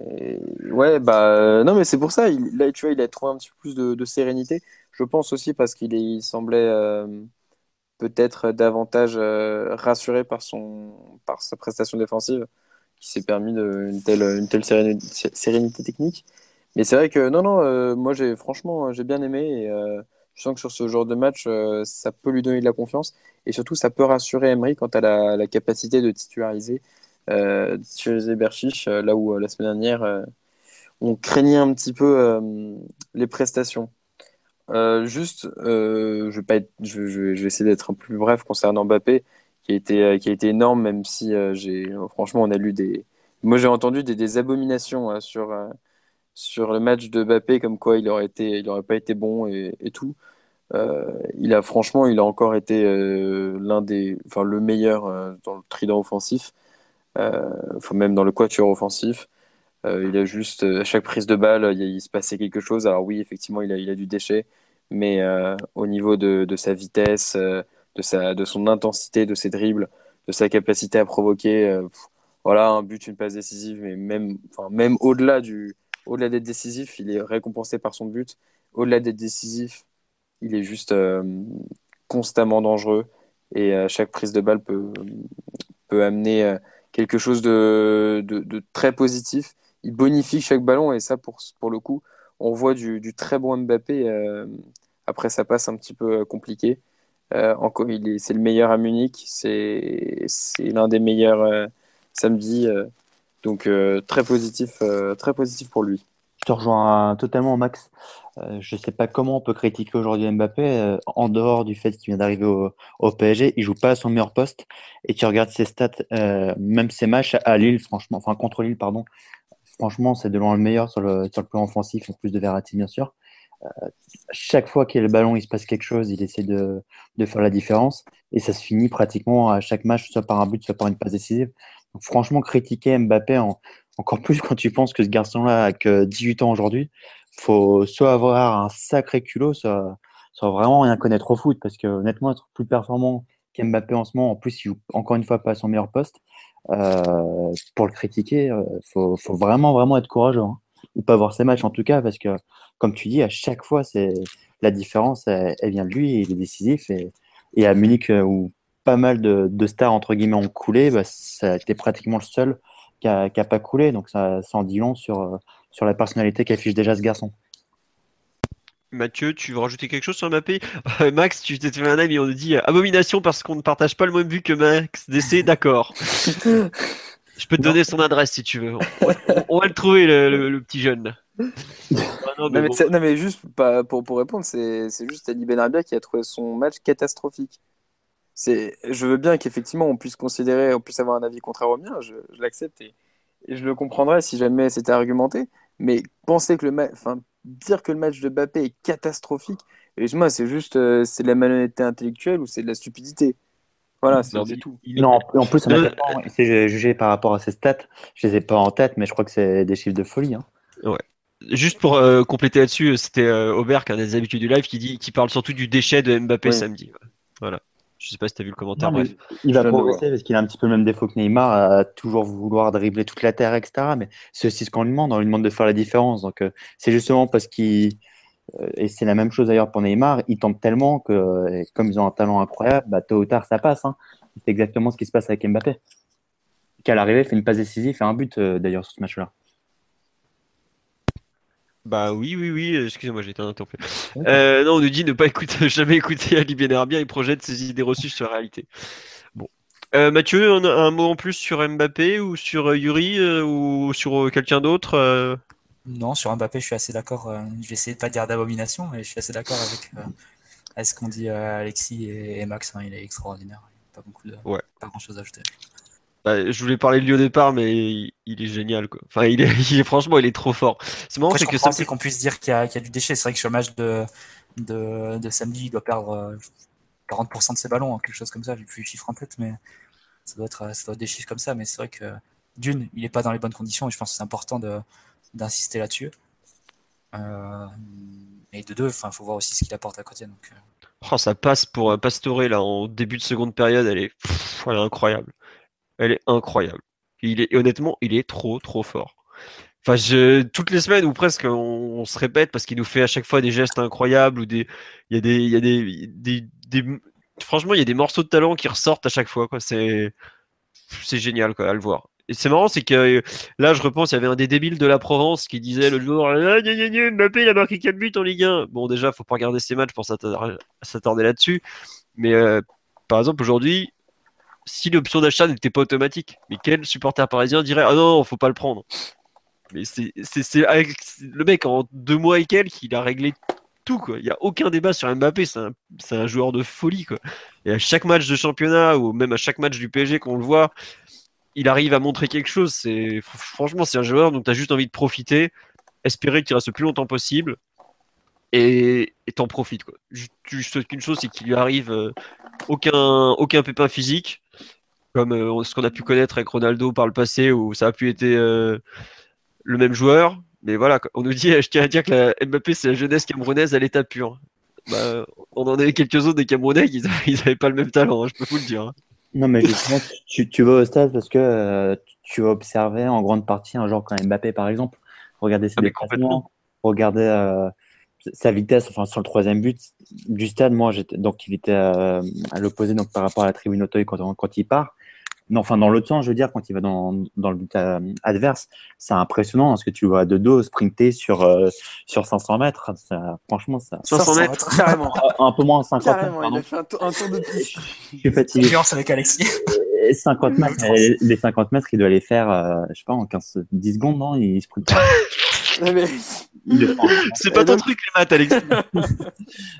Ouais, bah euh, non, mais c'est pour ça. Il, là, tu vois, il a trouvé un petit peu plus de, sérénité. Je pense aussi parce qu'il il semblait euh, peut-être davantage rassuré par son par sa prestation défensive, qui s'est permis de, une telle une telle sérénité, technique. Mais c'est vrai que non, non, moi j'ai franchement j'ai bien aimé. Et, je sens que sur ce genre de match, euh, ça peut lui donner de la confiance et surtout ça peut rassurer Emery quant à la, capacité de titulariser, euh, titulariser euh, là où la semaine dernière on craignait un petit peu les prestations. Juste, je, vais pas être, je, vais essayer d'être un peu plus bref concernant Mbappé, qui a été, qui a été énorme, même si j'ai, franchement, on a lu des. Moi, j'ai entendu des, abominations sur, sur le match de Mbappé, comme quoi il aurait été, pas été bon et, tout. Euh, il a franchement, il a encore été euh, l'un des, enfin le meilleur euh, dans le trident offensif, même dans le quatuor offensif. Il a juste à chaque prise de balle, il, se passait quelque chose. Alors oui, effectivement, il a, a du déchet, mais au niveau de, sa vitesse, de sa, de son intensité, de ses dribbles, de sa capacité à provoquer, voilà, un but, une passe décisive, mais même, même au-delà du, au-delà d'être décisif, il est récompensé par son but. Au-delà d'être décisif, il est juste euh, constamment dangereux et euh, chaque prise de balle peut, peut amener euh, quelque chose de, de, très positif. Il bonifie chaque ballon et ça, pour, pour le coup, on voit du, très bon Mbappé. après, ça passe un petit peu compliqué. encore, c'est le meilleur à Munich. C'est, l'un des meilleurs samedi. donc, très positif, très positif pour lui. Je te rejoins totalement, Max. Euh, je ne sais pas comment on peut critiquer aujourd'hui Mbappé euh, en dehors du fait qu'il vient d'arriver au, PSG. Il joue pas à son meilleur poste et tu regardes ses stats, euh, même ses matchs à Lille, franchement, enfin contre Lille, pardon. Franchement, c'est de loin le meilleur sur le, plan offensif, en plus de Verratti, bien sûr. chaque fois qu'il y a le ballon, il se passe quelque chose, il essaie de, faire la différence et ça se finit pratiquement à chaque match, soit par un but, soit par une passe décisive. Donc, franchement, critiquer Mbappé, encore *laughs* plus quand tu penses que ce garçon-là a que 18 ans aujourd'hui, faut soit avoir un sacré culot, soit, vraiment rien connaître au foot, parce que honnêtement, être plus performant qu'Mbappé en ce moment, en plus, il joue encore une fois pas à son meilleur poste, euh, pour le critiquer, il euh, faut, faut, vraiment, vraiment être courageux, hein. ou pas voir ses matchs en tout cas, parce que, comme tu dis, à chaque fois, c'est la différence, elle, vient de lui, il est décisif, et, et à Munich, euh, où pas mal de, de, stars, entre guillemets, ont coulé, bah, ça a été pratiquement le seul qui n'a pas coulé, donc ça, ça en dit long sur sur la personnalité qu'affiche déjà ce garçon. Mathieu, tu veux rajouter quelque chose sur Mbappé? *laughs* Euh, Max, tu t'es fait un ami, on nous dit euh, abomination parce qu'on ne partage pas le même but que Max DC, *laughs* d'accord. Je peux te donner son adresse si tu veux. On, va le trouver, le, petit jeune. Ah non, mais, juste pour, pour répondre, c'est juste Ali Benarbia qui a trouvé son match catastrophique. Je veux bien qu'effectivement on puisse considérer, on puisse avoir un avis contraire au mien, je, je l'accepte et, et je le comprendrais si jamais c'était argumenté. Mais penser que le match, enfin, dire que le match de Mbappé est catastrophique, moi c'est juste euh, c'est de la malhonnêteté intellectuelle ou c'est de la stupidité. Voilà, c'est tout. Non, en plus, c'est jugé par rapport à ses stats. Je les ai pas en tête, mais je crois que c'est des chiffres de folie. Hein. Ouais. Juste pour euh, compléter là-dessus, c'était euh, Aubert, qui a des habitudes du live, qui dit, qui parle surtout du déchet de Mbappé samedi. Voilà. Je sais pas si tu as vu le commentaire. bref. Il va progresser parce qu'il a un petit peu le même défaut que Neymar, à toujours vouloir dribbler toute la terre, etc. Mais c'est aussi ce qu'on lui demande. On lui demande de faire la différence. Donc, euh, c'est justement parce qu'il. Euh, et c'est la même chose d'ailleurs pour Neymar. Il tente tellement que, comme ils ont un talent incroyable, bah, tôt ou tard, ça passe. Hein. C'est exactement ce qui se passe avec Mbappé. Qui à l'arrivée fait une passe décisive et un but euh, d'ailleurs sur ce match-là. Bah oui, oui, oui, excusez-moi, j'ai été interrompu. Euh, non, on nous dit ne pas écouter, *laughs* jamais écouter Ali Benarbia, il projette ses idées reçues sur la réalité. Bon. Euh, Mathieu, un, mot en plus sur Mbappé ou sur euh, Yuri ou sur quelqu'un d'autre Non, sur Mbappé, je suis assez d'accord. je vais essayer de pas dire d'abomination, mais je suis assez d'accord avec, ce qu'ont dit Alexis et, Max. Hein, il est extraordinaire. Pas, beaucoup de, pas grand chose à ajouter. Bah, je voulais parler de lui au départ, mais il, est génial. Quoi. Enfin, *laughs* il est, franchement, il est trop fort. C'est marrant, c'est que qu'on puisse dire qu'il y, a du déchet. C'est vrai que sur le match de, de, samedi, il doit perdre 40% euh, de ses ballons, hein, quelque chose comme ça. J'ai plus le chiffre en tête, mais ça doit être, ça doit être des chiffres comme ça. Mais c'est vrai que d'une, il n'est pas dans les bonnes conditions et je pense que c'est important d'insister là-dessus. Euh, et de deux, il faut voir aussi ce qu'il apporte à côté. Donc, euh. oh, ça passe pour Pastore là en début de seconde période, elle est, elle est incroyable elle est incroyable. Il est, honnêtement, il est trop, trop fort. Enfin, toutes les semaines ou presque, on, se répète parce qu'il nous fait à chaque fois des gestes incroyables ou des, il y a des, il y a des, des, franchement, il y a des morceaux de talent qui ressortent à chaque fois. C'est, c'est génial, quoi, à le voir. Et c'est marrant, c'est que là, je repense, il y avait un des débiles de la Provence qui disait le jour ah, Mbappé, il a marqué 4 buts en Ligue 1. Bon, déjà, faut pas regarder ses matchs pour s'attarder là-dessus. Mais euh, par exemple, aujourd'hui, si l'option d'achat n'était pas automatique. Mais quel supporter parisien dirait Ah non, faut pas le prendre Mais c'est le mec en deux mois et quelques, il a réglé tout. Quoi. Il n'y a aucun débat sur Mbappé, c'est un, un, joueur de folie. Quoi. Et à chaque match de championnat, ou même à chaque match du PSG qu'on le voit, il arrive à montrer quelque chose. C'est Franchement, c'est un joueur dont tu as juste envie de profiter, espérer qu'il reste le plus longtemps possible et t'en profites. Quoi. Tu souhaites qu'une chose, c'est qu'il lui arrive euh, aucun, aucun pépin physique, comme euh, ce qu'on a pu connaître avec Ronaldo par le passé, où ça a pu être euh, le même joueur. Mais voilà, on nous dit, *laughs* je tiens à dire que la Mbappé, c'est la jeunesse camerounaise à l'état pur. Bah, on en avait quelques autres des Camerounais, *laughs* ils n'avaient pas le même talent, hein, je peux vous le dire. Hein. Non, mais justement, tu, tu, vas au stade parce que tu vas observer en grande partie un joueur comme Mbappé, par exemple. Regardez ses ah, déplacements, regardez sa vitesse, enfin sur le troisième but du stade, moi j'étais donc il était euh, à l'opposé donc par rapport à la tribune Auteuil quand, quand il part. Non, enfin dans l'autre sens, je veux dire quand il va dans, dans le but euh, adverse, c'est impressionnant parce que tu vois de dos sprinter sur euh, sur 500 mètres. franchement, ça. 500 mètres, carrément. un peu moins 50 carrément, mètres. Il a fait un, tour de piste. Je suis fatigué. avec Alexis. 50 mètres, les 50 mètres, il doit les faire, je sais pas, en 15, 10 secondes, non Il sprint. *laughs* C'est pas ton truc, les maths, Alex. *laughs*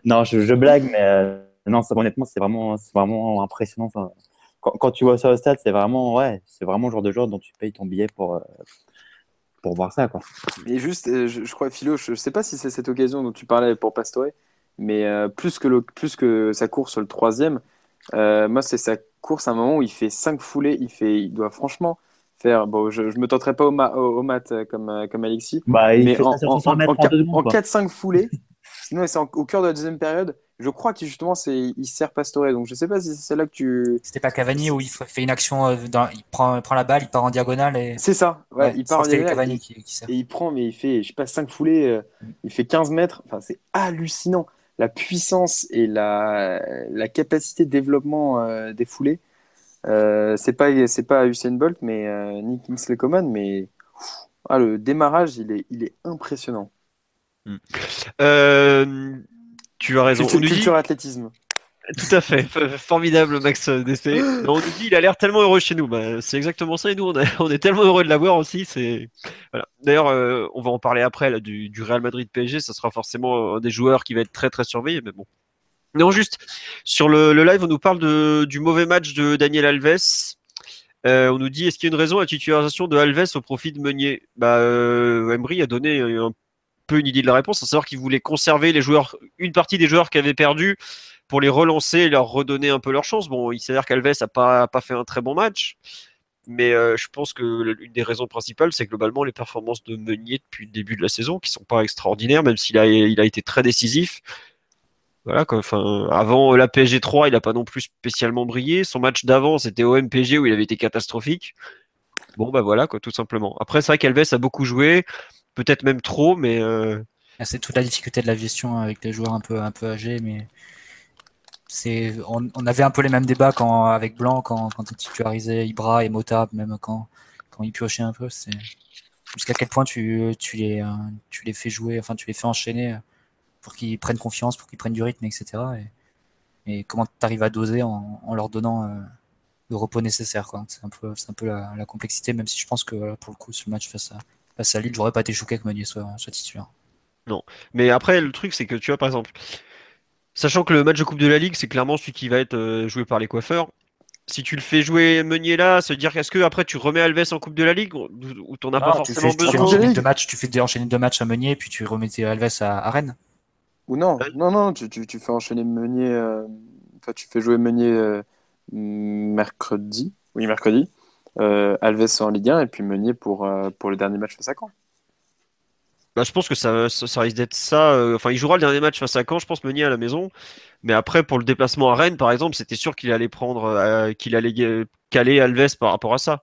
non, je, blague, mais euh, non, honnêtement, c'est vraiment, vraiment impressionnant. Quand, tu vois ça au stade, c'est vraiment, ouais, c'est vraiment le genre de joueur dont tu payes ton billet pour, euh, pour voir ça. Quoi. Mais juste, euh, je, crois, Philo, je, sais pas si c'est cette occasion dont tu parlais pour Pastore, mais plus, que le, plus que sa course sur le troisième, moi, c'est sa course à un moment où il fait cinq foulées. Il, fait, il doit franchement faire. Bon, je, je me tenterai pas au, au, mat euh, comme, euh, comme Alexis, bah, mais en, en, en, 4-5 foulées, *laughs* sinon c'est au cœur de la deuxième période. Je crois que justement c'est il sert Pastore, donc je sais pas si c'est là que tu. C'était pas Cavani où il fait une action, euh, dans... il prend, prend la balle, il part en diagonale et. C'est ça, ouais, il part en diagonale. Cavani qui, qui sert. Et il prend, mais il fait, je sais pas, 5 foulées, il fait 15 mètres, enfin c'est hallucinant. La puissance et la, la capacité de développement des foulées. Euh, c'est pas c'est pas Usain Bolt, mais euh, Nick Kingsley Coman, mais ah, le démarrage, il est, il est impressionnant. Euh, tu as raison. Culture, athlétisme. Tout à fait, formidable Max DC. *gasps* On nous dit il a l'air tellement heureux chez nous. Bah, c'est exactement ça et nous on, est *laughs* tellement heureux de l'avoir aussi. C'est voilà. D'ailleurs, on va en parler après là, du, du, Real Madrid PSG. Ça sera forcément un des joueurs qui va être très très surveillé. Mais bon, non, juste sur le, live, on nous parle de, du mauvais match de Daniel Alves. Euh, on nous dit est-ce qu'il y a une raison à la titularisation de Alves au profit de Meunier? Bah, euh, Emery a donné un peu une idée de la réponse, à savoir qu'il voulait conserver les joueurs, une partie des joueurs qui avaient perdu pour les relancer et leur redonner un peu leur chance. Bon, il s'avère qu'Alves n'a pas, pas fait un très bon match, mais euh, je pense que l'une des raisons principales, c'est globalement les performances de Meunier depuis le début de la saison, qui sont pas extraordinaires, même s'il a, il a été très décisif. voilà Enfin, avant la PSG 3, il n'a pas non plus spécialement brillé. Son match d'avant, c'était au MPG où il avait été catastrophique. Bon, bah voilà, quoi, tout simplement. Après, c'est vrai qu'Alves a beaucoup joué, peut-être même trop, mais. Euh, ah, c'est toute la difficulté de la gestion avec des joueurs un peu, un peu âgés, mais c'est, on, avait un peu les mêmes débats quand, avec Blanc, quand, quand il titularisait Ibra et Mota, même quand, quand il piochait un peu. C'est jusqu'à quel point tu, tu, les, tu les fais jouer, enfin, tu les fais enchaîner pour qu'ils prennent confiance, pour qu'ils prennent du rythme, etc. Et, comment tu arrives à doser en, leur donnant euh, le repos nécessaire. C'est un peu, un peu la, la, complexité, même si je pense que pour le coup, ce match face à, face à Lille, j'aurais pas été choqué que Meunier soit, soit titulaire. Non. Mais après, le truc, c'est que tu vois, par exemple, sachant que le match de Coupe de la Ligue, c'est clairement celui qui va être euh, joué par les coiffeurs. Si tu le fais jouer Meunier là, ça veut dire qu'est-ce que après tu remets Alves en Coupe de la Ligue ou t'en as pas forcément besoin tu, matchs, tu fais enchaîner deux matchs à Meunier puis tu remettais Alves à, Rennes Ou non, non, non, tu, tu, fais enchaîner Meunier, euh, enfin tu fais jouer Meunier euh, mercredi, oui mercredi, Alves en Ligue 1 et puis Meunier pour, pour le dernier match face à Caen. Bah, je pense que ça, ça, risque d'être ça. Euh, enfin, il jouera le dernier match face à Caen, je pense, Meunier à la maison. Mais après, pour le déplacement à Rennes, par exemple, c'était sûr qu'il allait prendre, euh, qu'il allait caler Alves par rapport à ça.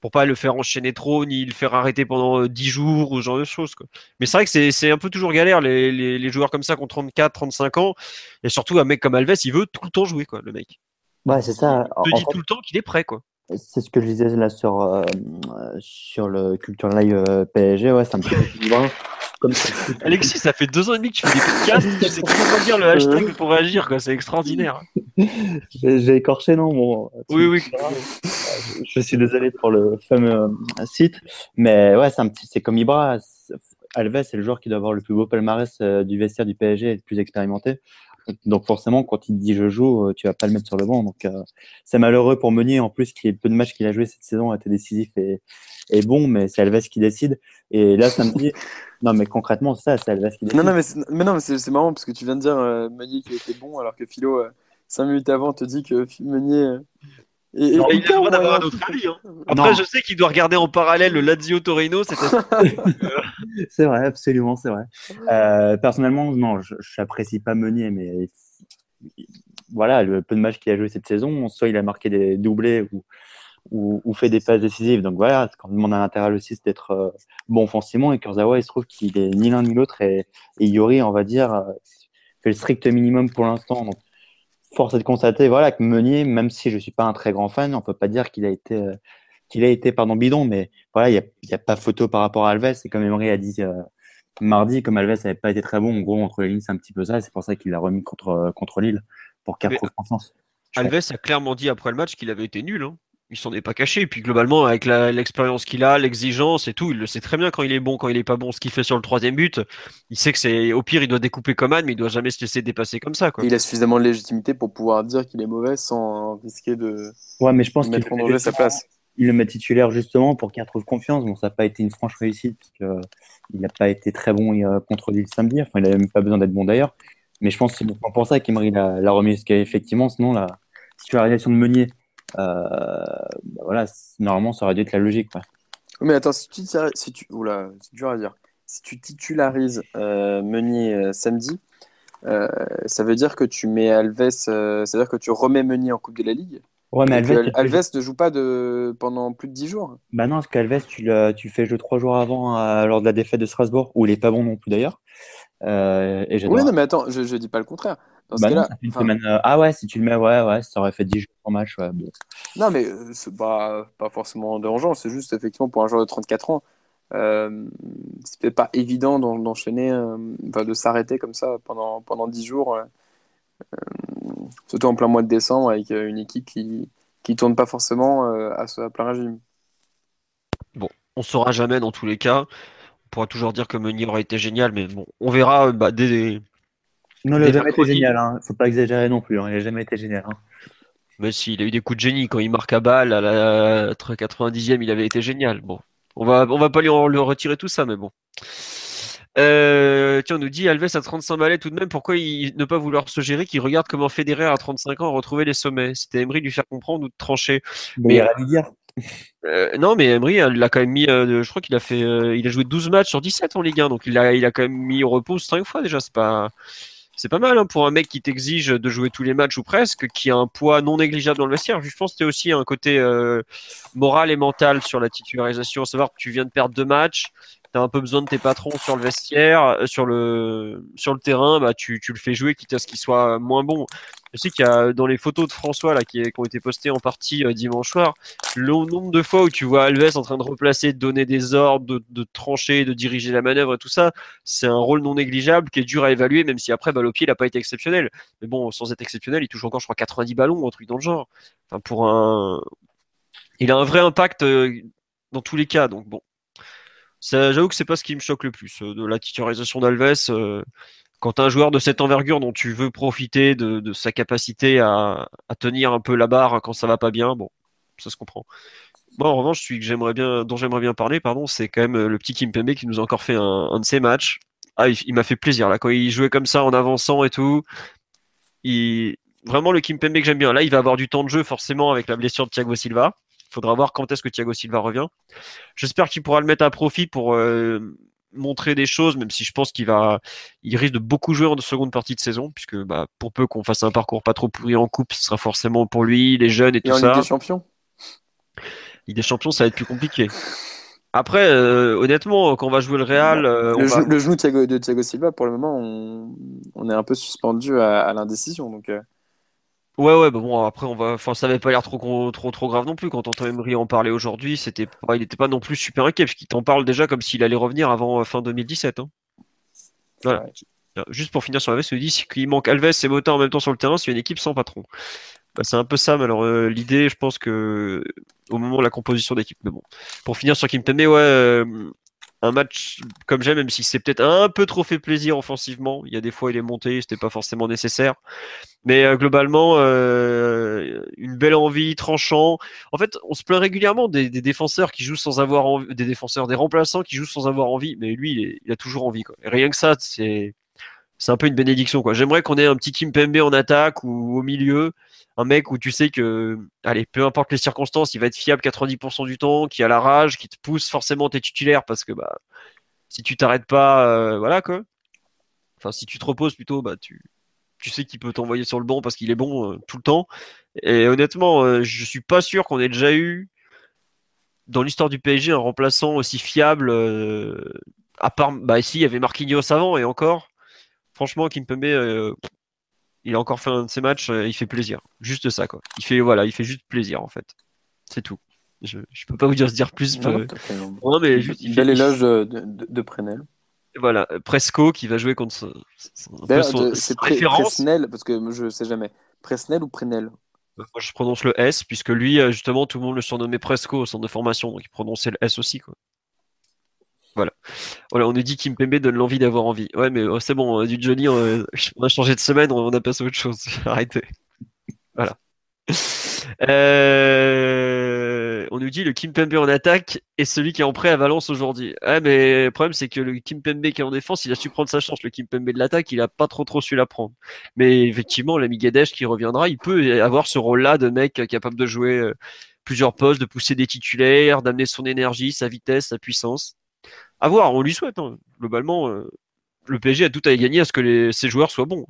Pour pas le faire enchaîner trop, ni le faire arrêter pendant 10 euh, jours ou ce genre de choses. Mais c'est vrai que c'est un peu toujours galère, les, les, joueurs comme ça qui ont 34, 35 ans. Et surtout, un mec comme Alves, il veut tout le temps jouer, quoi, le mec. Ouais, c'est ça. Il te dit tout le temps qu'il est prêt, quoi. C'est ce que je disais là sur, euh, sur le Culture Live euh, PSG, ouais, c'est un petit peu comme Alexis, ça fait deux ans et demi que tu fais des podcasts, tu sais toujours dire le hashtag pour réagir, quoi, c'est extraordinaire. *laughs* J'ai écorché, non bon, Oui, oui. Je suis désolé pour le fameux euh, site, mais ouais, c'est un petit, c'est comme Ibra. Alves, c'est le joueur qui doit avoir le plus beau palmarès du vestiaire du PSG et le plus expérimenté. Donc forcément, quand il dit je joue, euh, tu vas pas le mettre sur le banc. Donc euh, c'est malheureux pour Meunier en plus, qui est peu de matchs qu'il a joué cette saison a été décisif et, et bon, mais c'est Alves qui décide. Et là, samedi, *laughs* non mais concrètement, ça, c'est Alves qui décide. Non, non mais, mais non, mais c'est marrant parce que tu viens de dire euh, Meunier qui était bon, alors que Philo, cinq minutes avant, te dit que Meunier et, il a le droit d'avoir un autre avis. Hein. Après, je sais qu'il doit regarder en parallèle le Lazio Torino. *laughs* *laughs* c'est vrai, absolument, c'est vrai. Euh, personnellement, non, je n'apprécie pas Meunier, mais voilà, le peu de matchs qu'il a joué cette saison, soit il a marqué des doublés ou, ou, fait des passes décisives. Donc voilà, quand on demande à l'intérieur aussi, c'est d'être euh, bon offensivement. Et Kurzawa, il se trouve qu'il est ni l'un ni l'autre. Et, et, Yori, on va dire, euh, fait le strict minimum pour l'instant. Donc force est de constater voilà, que Meunier, même si je ne suis pas un très grand fan, on ne peut pas dire qu'il a été, euh, qu'il a été pardon, bidon, mais voilà, il n'y a, a, pas photo par rapport à Alves. Et comme Emery a dit euh, mardi, comme Alves n'avait pas été très bon, en gros, entre les lignes, c'est un petit peu ça. C'est pour ça qu'il l'a remis contre, euh, contre Lille pour qu'il retrouve confiance. Alves a clairement dit après le match qu'il avait été nul. Hein il s'en est pas caché. Et puis globalement, avec l'expérience qu'il a, l'exigence et tout, il le sait très bien quand il est bon, quand il est pas bon. Ce qu'il fait sur le troisième but, il sait que c'est au pire, il doit découper comme Anne, mais il doit jamais se laisser dépasser comme ça. Quoi. Il a suffisamment de légitimité pour pouvoir dire qu'il est mauvais sans risquer de, ouais, mais je pense mettre en danger sa place. Il le met titulaire justement pour qu'il retrouve confiance. Bon, ça n'a pas été une franche réussite parce n'a pas été très bon contre l'île samedi. Enfin, il n'avait même pas besoin d'être bon d'ailleurs. Mais je pense que c'est pour ça qu'Emery l'a, remis. Parce qu'effectivement, sinon, la titularisation de Meunier euh, bah voilà, normalement, ça aurait dû être la logique. Mais attends, si tu, si tu, oula, c'est dur à dire. Si tu titularises euh, Meunier euh, samedi, ça veut dire que tu mets Alves, c'est-à-dire que tu remets Meunier en Coupe de la Ligue Ouais, mais Alves, Alves ne joue pas de... pendant plus de 10 jours. Bah non, parce qu'Alves, tu, tu fais jouer 3 jours avant lors de la défaite de Strasbourg, où il est pas bon non plus d'ailleurs. Euh, et oui, non, mais attends, je, je dis pas le contraire. Bah euh, ah ouais, si tu le mets, ouais, ouais, ça aurait fait 10 jours en match. Ouais, Non, mais euh, c'est pas, pas forcément dérangeant, c'est juste effectivement pour un joueur de 34 ans, euh, c'est peut-être pas évident d'enchaîner, de s'arrêter comme ça pendant, pendant 10 jours, surtout en plein mois de décembre avec une équipe qui qui tourne pas forcément à, à plein régime. Bon, on saura jamais dans tous les cas. On pourra toujours dire que Meunier aurait été génial, mais bon, on verra bah, dès, non, il n'a jamais été génial, hein. faut pas exagérer non plus, hein. il n'a jamais été génial. Hein. Mais si, il a eu des coups de génie. Quand il marque à balle à la 90e, il avait été génial. Bon, on va, on va pas lui, retirer tout ça, mais bon. Euh, tiens, on nous dit Alves à 35 balais tout de même. Pourquoi il, ne pas vouloir se gérer? Qui regarde comment Federer à 35 ans a retrouvé les sommets C'était Emery de lui faire comprendre ou de trancher. Mais, il a rien à dire. Euh, non, mais Emery, il a quand même mis. Euh, je crois qu'il a fait. il a joué 12 matchs sur 17 en Ligue 1, donc il a, il a quand même mis au repos 5 fois déjà. C'est pas c'est pas mal hein, pour un mec qui t'exige de jouer tous les matchs ou presque, qui a un poids non négligeable dans le vestiaire. Je pense que tu aussi un côté euh, moral et mental sur la titularisation, savoir que tu viens de perdre deux matchs, tu as un peu besoin de tes patrons sur le vestiaire, euh, sur le, sur le terrain, bah, tu, tu le fais jouer quitte à ce qu'il soit moins bon. Je sais qu'il y a dans les photos de François là, qui, ont été postées en partie euh, dimanche soir, le nombre de fois où tu vois Alves en train de replacer, de donner des ordres, de, de trancher, de diriger la manœuvre et tout ça, c'est un rôle non négligeable qui est dur à évaluer, même si après, balle au pied, il n'a pas été exceptionnel. Mais bon, sans être exceptionnel, il touche encore, je crois, 90 ballons, un truc dans le genre. Enfin, pour un. Il a un vrai impact euh, dans tous les cas, donc bon. J'avoue que c'est pas ce qui me choque le plus. Euh, de la titularisation d'Alves, quand tu as un joueur de cette envergure dont tu veux profiter de, sa capacité à, tenir un peu la barre quand ça va pas bien, bon, ça se comprend. Moi, en revanche, celui que j'aimerais bien, dont j'aimerais bien parler, pardon, c'est quand même le petit Kim Pembe qui nous a encore fait un, de ses matchs. Ah, il, m'a fait plaisir là quand il jouait comme ça en avançant et tout. Vraiment le Kim Pembe que j'aime bien. Là, il va avoir du temps de jeu forcément avec la blessure de Thiago Silva. Il faudra voir quand est-ce que Thiago Silva revient. J'espère qu'il pourra le mettre à profit pour euh, montrer des choses, même si je pense qu'il va, il risque de beaucoup jouer en seconde partie de saison, puisque bah, pour peu qu'on fasse un parcours pas trop pourri en coupe, ce sera forcément pour lui, les jeunes et, tout ça. Ligue des Champions. Ligue des Champions, ça va être plus compliqué. Après, euh, honnêtement, quand on va jouer le Real, euh, le, genou de Thiago, Silva, pour le moment, on, est un peu suspendu à, l'indécision, donc. Euh. Ouais, ouais, bah bon, après, on va, enfin, ça n'avait pas l'air trop, trop, trop grave non plus. Quand Antoine Emery en parlait aujourd'hui, c'était il n'était pas non plus super inquiet, parce qu'il t'en parle déjà comme s'il allait revenir avant euh, fin 2017. Hein. Voilà. Juste pour finir sur Alves, il dit qu'il manque Alves et Mota en même temps sur le terrain, c'est une équipe sans patron. Bah, c'est un peu ça, mais alors euh, l'idée, je pense que au moment de la composition d'équipe, mais bon. Pour finir sur Kim Pembe, ouais, euh, un match comme j'aime, même si c'est peut-être un peu trop fait plaisir offensivement. Il y a des fois, il est monté, c'était pas forcément nécessaire. Mais euh, globalement, euh, une belle envie, tranchant. En fait, on se plaint régulièrement des, défenseurs qui jouent sans avoir envie, des défenseurs, des remplaçants qui jouent sans avoir envie. Mais lui, il, a toujours envie. Quoi. Rien que ça, c'est c'est un peu une bénédiction. Quoi. J'aimerais qu'on ait un petit Kim Pembe en attaque ou au milieu, un mec où tu sais que, allez, peu importe les circonstances, il va être fiable 90% du temps, qui a la rage, qui te pousse forcément tes titulaires parce que bah, si tu t'arrêtes pas, euh, voilà quoi. Enfin, si tu te reposes plutôt, bah tu, sais qu'il peut t'envoyer sur le banc parce qu'il est bon euh, tout le temps. Et honnêtement, euh, je suis pas sûr qu'on ait déjà eu dans l'histoire du PSG un remplaçant aussi fiable. à part, bah ici il y avait Marquinhos avant et encore. Franchement, Kimpembe, il a encore fait un de ses matchs, il fait plaisir. Juste ça, quoi. Il fait, voilà, il fait juste plaisir, en fait. C'est tout. Je, ne peux pas vous dire, dire plus. Non, mais juste, il Bel éloge de, de, Prenel. Voilà, Presco qui va jouer contre son, c'est Presnel, parce que je sais jamais. Presnel ou Prenel bah, Moi, je prononce le S, puisque lui, euh, justement, tout le monde le surnommait Presco au centre de formation, donc il prononçait le S aussi. Quoi. Voilà. On nous dit Kim Pembe donne l'envie d'avoir envie. Ouais, mais oh, c'est bon, du Johnny, on, a changé de semaine, on a passé à autre chose. *laughs* Arrêtez. Voilà. Euh, on nous dit le Kim Pembe en attaque et celui qui est en prêt à Valence aujourd'hui. Ouais, mais le problème, c'est que le Kim Pembe qui est en défense, il a su prendre sa chance. Le Kim Pembe de l'attaque, il a pas trop trop su la prendre. Mais effectivement, l'ami Gadesh qui reviendra, il peut avoir ce rôle-là de mec capable de jouer euh, plusieurs postes, de pousser des titulaires, d'amener son énergie, sa vitesse, sa puissance à voir, on lui souhaite. Hein. Globalement, euh, le PSG a tout à y gagner à ce que ses joueurs soient bons.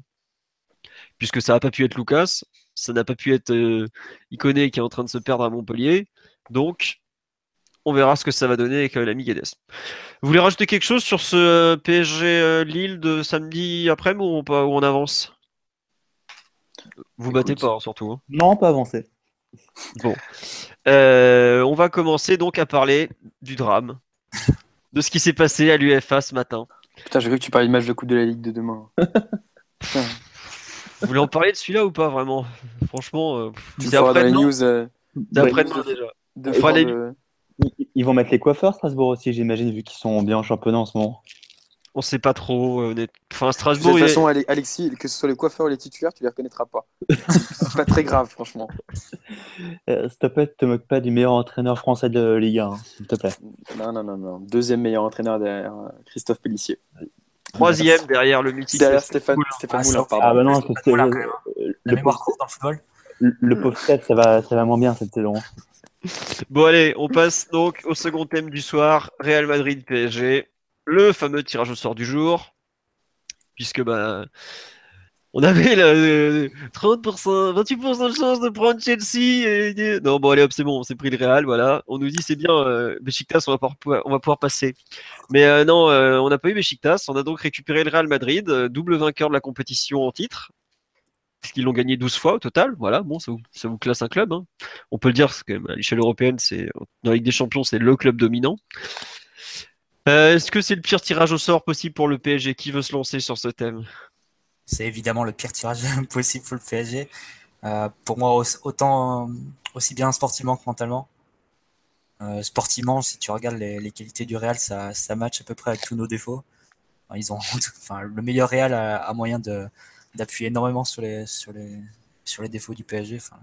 Puisque ça n'a pas pu être Lucas, ça n'a pas pu être euh, Iconé qui est en train de se perdre à Montpellier. Donc, on verra ce que ça va donner avec euh, l'ami Guedes. Vous voulez rajouter quelque chose sur ce PSG Lille de samedi après ou on, on avance? Vous battez pas, hein, surtout. Hein. Non, pas avancer. Bon. on va commencer donc à parler du drame de ce qui s'est passé à l'UFA ce matin. Putain, j'ai cru que tu parlais du match de Coupe de la Ligue de demain. *laughs* Vous voulez en parler de celui-là ou pas vraiment? Franchement, euh, c'est après les news. Euh, après-demain déjà. Ils vont mettre les coiffeurs Strasbourg aussi, j'imagine, vu qu'ils sont bien en championnat en ce moment on sait pas trop. Euh, enfin, Strasbourg. De toute façon, Alexis, que ce soit les coiffeurs ou les titulaires, tu les reconnaîtras pas. c'est pas très grave, franchement. *laughs* Euh, s'il te plaît, te moque pas du meilleur entraîneur français de Ligue 1, s'il te plaît. Non, non, non, non. Deuxième meilleur entraîneur derrière euh, Christophe Pellissier. Troisième derrière le mythique. Derrière Stéphane, Stéphane ah, pardon. Ah, bah non, c'est le, le, pauvre dans le football. Le, pauvre ça va, ça va moins bien cette saison. Bon, allez, on passe donc au second thème du soir Real Madrid PSG le fameux tirage au sort du jour, puisque bah, On avait 30%, 28% de chance de prendre Chelsea. Non, bon, allez hop, c'est bon, on s'est pris le Real, voilà. On nous dit c'est bien, euh, Besiktas, on va, pouvoir, passer. Mais euh, non, euh, on n'a pas eu Besiktas. On a donc récupéré le Real Madrid, double vainqueur de la compétition en titre. Puisqu'ils l'ont gagné 12 fois au total. Voilà, bon, ça vous, classe un club. Hein. On peut le dire, parce que à l'échelle européenne, dans la Ligue des Champions, c'est le club dominant. Est-ce que c'est le pire tirage au sort possible pour le PSG Qui veut se lancer sur ce thème? C'est évidemment le pire tirage *laughs* possible pour le PSG. Euh, pour moi, autant aussi bien sportivement que mentalement. Euh, sportivement, si tu regardes les, qualités du Real, ça, ça match à peu près avec tous nos défauts. ils ont, *laughs* enfin, le meilleur Real a, moyen d'appuyer énormément sur les, sur, les, sur les défauts du PSG. Enfin,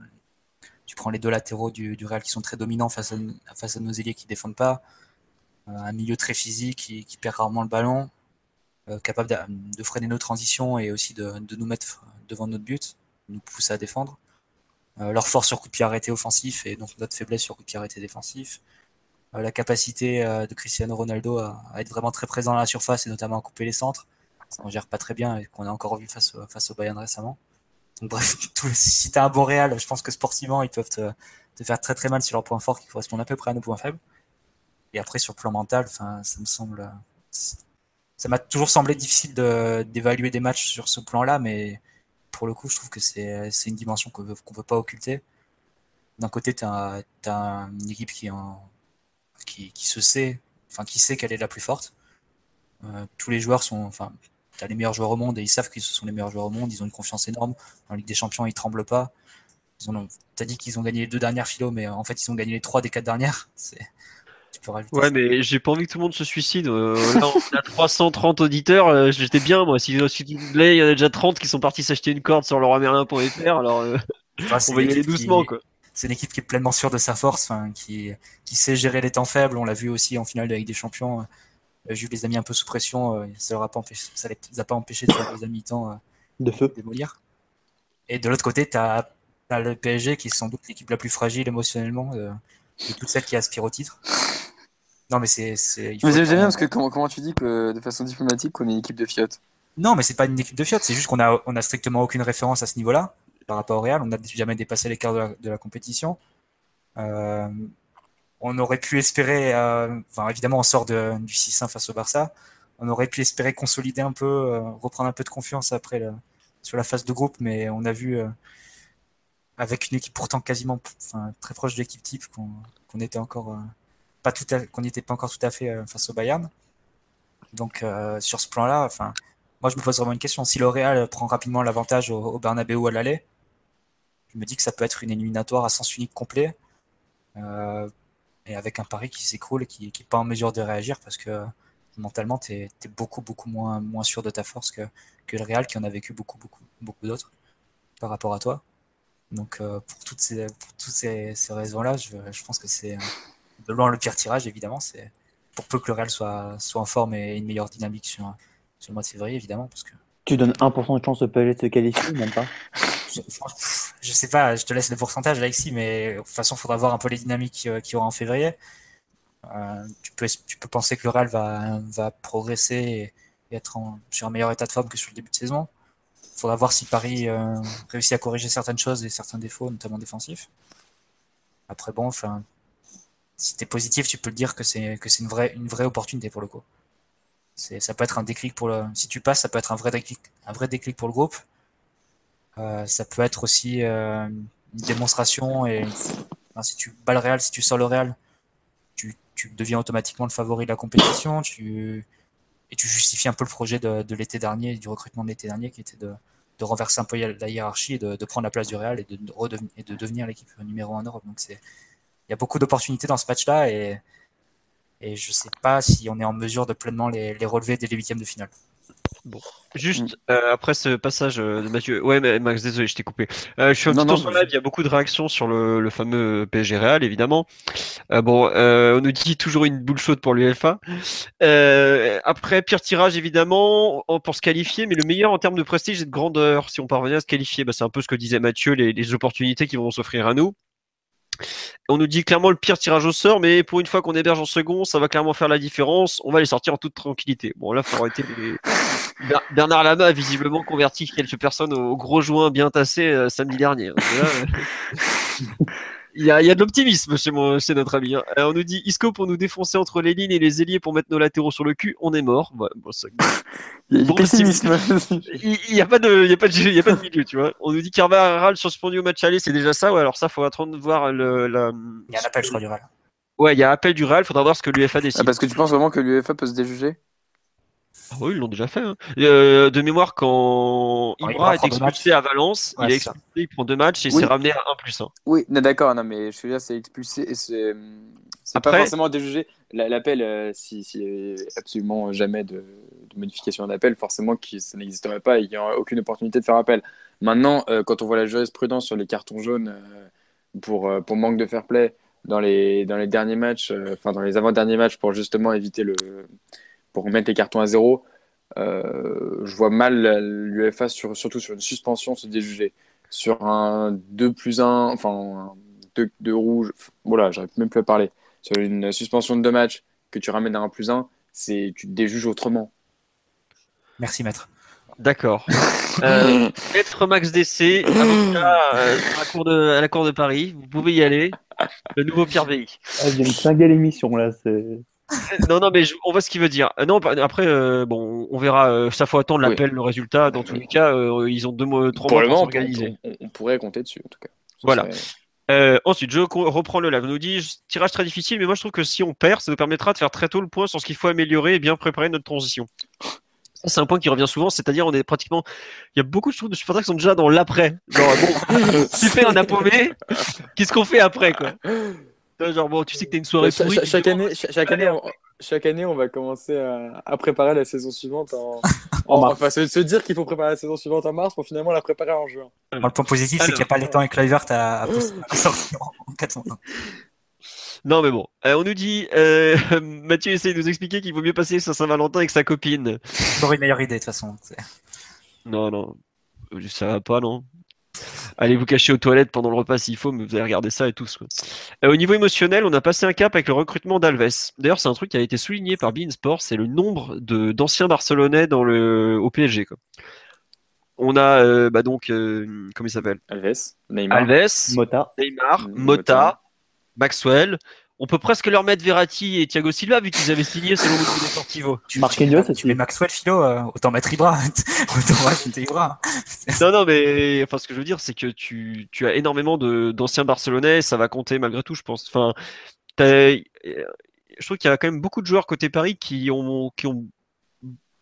tu prends les deux latéraux du, du Real qui sont très dominants face à, face à nos ailiers qui défendent pas. Euh, un milieu très physique qui, perd rarement le ballon. Euh, capable de, freiner nos transitions et aussi de, nous mettre devant notre but, nous pousser à défendre. Euh, leur force sur coup de pied arrêté offensif et donc notre faiblesse sur coup de pied arrêté défensif. La capacité de Cristiano Ronaldo à, être vraiment très présent dans la surface et notamment à couper les centres. On gère pas très bien et qu'on a encore vu face, face au Bayern récemment. Donc bref, *laughs* si tu as un bon Real, je pense que sportivement, ils peuvent te, faire très très mal sur leurs points forts qui correspondent à peu près à nos points faibles. Et après, sur le plan mental, ça me semble ça m'a toujours semblé difficile d'évaluer des matchs sur ce plan-là, mais pour le coup, je trouve que c'est une dimension qu'on ne peut pas occulter. D'un côté, tu as, une équipe qui, se sait, enfin, qui sait qu'elle est la plus forte. Euh, tous les joueurs sont, enfin, tu as les meilleurs joueurs au monde et ils savent qu'ils sont les meilleurs joueurs au monde. Ils ont une confiance énorme. En Ligue des Champions, ils tremblent pas. Tu as dit qu'ils ont gagné les deux dernières philo, mais en fait, ils ont gagné les trois des quatre dernières. C'est Ouais, mais j'ai pas envie que tout le monde se suicide. Euh, là, on a 330 auditeurs. Euh, j'étais bien, moi. Si, si il y en a déjà 30 qui sont partis s'acheter une corde sur leur amérien.fr, alors euh, on va y aller doucement, quoi. C'est une équipe qui est pleinement sûre de sa force, qui, qui sait gérer les temps faibles. On l'a vu aussi en finale de Ligue des Champions. Jules les a mis un peu sous pression. Ça leur a pas empêché, ça les a pas empêché de faire des mi-temps de feu. démolir. Et de l'autre côté, tu as, le PSG qui est sans doute l'équipe la plus fragile émotionnellement de, de toutes celles qui aspirent au titre. Non, mais c'est. Mais j'aime bien parce que comment, comment tu dis que de façon diplomatique qu'on est une équipe de fiottes? Non, mais c'est pas une équipe de fiottes, c'est juste qu'on a, on a strictement aucune référence à ce niveau-là par rapport au Real. On n'a jamais dépassé l'écart de, de, la compétition. Euh, on aurait pu espérer, euh, enfin évidemment on sort de, du 6-1 face au Barça, on aurait pu espérer consolider un peu, euh, reprendre un peu de confiance après le, sur la phase de groupe, mais on a vu avec une équipe pourtant quasiment enfin, très proche de l'équipe type qu'on était encore euh, qu'on n'était pas encore tout à fait euh, face au Bayern. Donc euh, sur ce plan-là, enfin, moi je me pose vraiment une question. Si le Real prend rapidement l'avantage au, au, Bernabeu à l'aller, je me dis que ça peut être une éliminatoire à sens unique complet. Euh, et avec un pari qui s'écroule et qui n'est pas en mesure de réagir parce que mentalement, tu es, beaucoup, beaucoup moins, moins sûr de ta force que, que le Real qui en a vécu beaucoup, beaucoup, beaucoup d'autres par rapport à toi. Donc, pour toutes ces, toutes ces, raisons-là, je, je, pense que c'est de loin le pire tirage, évidemment. C'est pour peu que le Real soit, soit en forme et une meilleure dynamique sur, sur le mois de février, évidemment. Parce que... Tu donnes 1% de chance au PSG de se qualifier, même pas? Je, sais pas, je te laisse le pourcentage, Alexis, mais de toute façon, il faudra voir un peu les dynamiques qu'il y aura en février. Euh, tu, peux, tu peux penser que le Real va, va progresser et, être sur un meilleur état de forme que sur le début de saison. Il faudra voir si Paris euh, réussit à corriger certaines choses et certains défauts, notamment défensifs. Après, bon, enfin, si tu es positif, tu peux le dire que c'est que c'est une vraie une vraie opportunité pour le coup. Ça peut être un déclic pour le si tu passes, ça peut être un vrai déclic un vrai déclic pour le groupe. Euh, ça peut être aussi euh, une démonstration et si tu bats le Real, si tu sors le Real, tu, tu deviens automatiquement le favori de la compétition, tu et tu justifies un peu le projet de, de l'été dernier, du recrutement de l'été dernier qui était de, de renverser un peu la hiérarchie et de, de prendre la place du Real et de, de devenir l'équipe numéro 1 en Europe. Donc c'est y a beaucoup d'opportunités dans ce match-là et, et je ne sais pas si on est en mesure de pleinement les, les relever dès les huitièmes de finale. Bon, juste euh, après ce passage euh, de Mathieu, ouais, mais Max, désolé, je t'ai coupé. Euh, je suis un petit peu sur live, il y a beaucoup de réactions sur le, le fameux PSG Real, évidemment. bon, on nous dit toujours une boule chaude pour l'UEFA. après, pire tirage, évidemment, pour se qualifier, mais le meilleur en termes de prestige et de grandeur, si on parvenait à se qualifier, bah, c'est un peu ce que disait Mathieu, les, les opportunités qui vont s'offrir à nous. On nous dit clairement le pire tirage au sort, mais pour une fois qu'on héberge en second, ça va clairement faire la différence. On va les sortir en toute tranquillité. Bon, là, faut arrêter Bernard Lama a visiblement converti quelques personnes au gros joint bien tassé samedi dernier. *laughs* Il y, a, de l'optimisme chez, chez notre ami. Hein. on nous dit Isco pour nous défoncer entre les lignes et les ailiers pour mettre nos latéraux sur le cul, on est mort. *laughs* il y a pessimisme. *laughs* Il n'y a, pas de, il y a, pas de, a pas de milieu, tu vois. On nous dit Carvajal suspendu au match aller, c'est déjà ça. Ouais, alors ça, faut attendre de voir le. La... Il y a un appel, je crois, du Real. Ouais, il y a appel du Real, faudra voir ce que l'UEFA décide. Ah, parce que tu penses vraiment que l'UEFA peut se déjuger? Ah oui, ils l'ont déjà fait. Hein. Euh, de mémoire, quand Ibra est expulsé à Valence, il est expulsé, il prend deux matchs et il s'est ramené à 1 plus 1. Oui, d'accord, non, mais je veux dire, c'est expulsé et c'est pas forcément déjugé. L'appel, euh, si, si absolument jamais de, modification d'appel, forcément que ça n'existerait pas et il n'y a aucune opportunité de faire appel. Maintenant, euh, quand on voit la jurisprudence sur les cartons jaunes pour, pour manque de fair play dans les, dans les derniers matchs, enfin dans les avant-derniers matchs pour justement éviter le pour remettre les cartons à zéro, euh, je vois mal l'UFA sur, surtout sur une suspension se déjuger. Sur un 2 plus 1, enfin 2, 2 rouges, voilà, j'arrive même plus à parler. Sur une suspension de deux matchs que tu ramènes à 1 plus 1, c'est, tu te déjuges autrement. Merci maître. D'accord. *laughs* euh, maître Max DC, avocat euh, à, la cour de, à la Cour de Paris, vous pouvez y aller. Le nouveau Pierre VI. Ah, je viens de l'émission là. C'est non, non, mais on voit ce qu'il veut dire. Euh, non, après, euh, bon, on verra. Euh, ça faut attendre l'appel, le résultat. Dans tous les cas, ils ont deux mois, trois mois pour s'organiser. On, pourrait compter dessus, en tout cas. voilà. ensuite, je reprends le live. On nous dit tirage très difficile, mais moi je trouve que si on perd, ça nous permettra de faire très tôt le point sur ce qu'il faut améliorer et bien préparer notre transition. C'est un point qui revient souvent, c'est-à-dire on est pratiquement. Il y a beaucoup de supporters qui sont déjà dans l'après. Genre, bon, super, on a paumé. Qu'est-ce qu'on fait après, quoi? Genre, bon, tu sais que t'as une soirée pourrie. Chaque, année, chaque, année, on, chaque année, on va commencer à, préparer la saison suivante en, *laughs* en, Enfin, se, dire qu'il faut préparer la saison suivante en mars pour finalement la préparer en juin. le point positif, c'est qu'il n'y a pas les temps avec Kluivert à, à, sortir en 400 Non, mais bon, euh, on nous dit, euh, *laughs* Mathieu essaie de nous expliquer qu'il vaut mieux passer sur Saint-Valentin avec sa copine. C'est une meilleure idée, de toute façon. Non, non, ça va pas, non? Allez vous cacher aux toilettes pendant le repas s'il faut, mais vous allez regarder ça et tout. Euh, au niveau émotionnel, on a passé un cap avec le recrutement d'Alves. D'ailleurs, c'est un truc qui a été souligné par Bein Sport, c'est le nombre d'anciens Barcelonais dans le, au PSG. On a euh, bah donc, euh, comment il s'appelle? Alves, Neymar, Alves, Mota, Neymar, Mota, Maxwell, on peut presque leur mettre Verratti et Thiago Silva vu qu'ils avaient signé selon le coup Deportivo. Tu, Marquinhos, tu, tu mets Maxwell Philo, euh, autant mettre Ibra, *laughs* autant mettre Ibra. non, non, mais enfin, ce que je veux dire, c'est que tu, tu as énormément d'anciens Barcelonais, ça va compter malgré tout, je pense. Enfin, je trouve qu'il y a quand même beaucoup de joueurs côté Paris qui ont, qui ont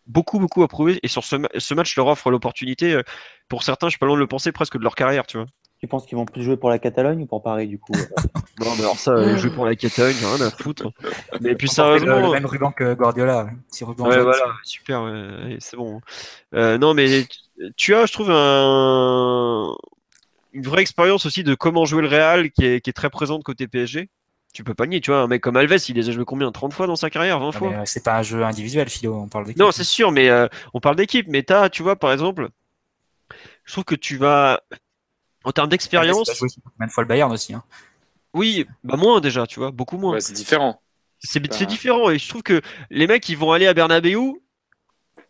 beaucoup, beaucoup approuvé et sur ce, ce match leur offre l'opportunité. Euh, pour certains, je suis pas loin de le penser presque de leur carrière, tu vois. Tu penses qu'ils vont plus jouer pour la Catalogne ou pour Paris du coup euh *laughs* Non, mais alors ça, euh, jouer pour la Catalogne, rien à foutre. Mais puis sérieusement. Le, même ruban que Guardiola. Si ruban ouais, voilà, super, c'est bon. Euh, non, mais tu as, je trouve, un... une vraie expérience aussi de comment jouer le Real qui est, qui est très présente côté PSG. Tu peux pas nier, tu vois, un mec comme Alves, il les a joué combien 30 fois dans sa carrière 20 fois C'est pas un jeu individuel, Philo, on parle d'équipe. Non, c'est sûr, mais on parle d'équipe. Mais as, tu vois, par exemple, je trouve que tu vas en termes d'expérience. Même fois le Bayern aussi. Hein. Oui, bah moins déjà, tu vois, beaucoup moins. c'est différent. C'est différent et je trouve que les mecs ils vont aller à Bernabeu,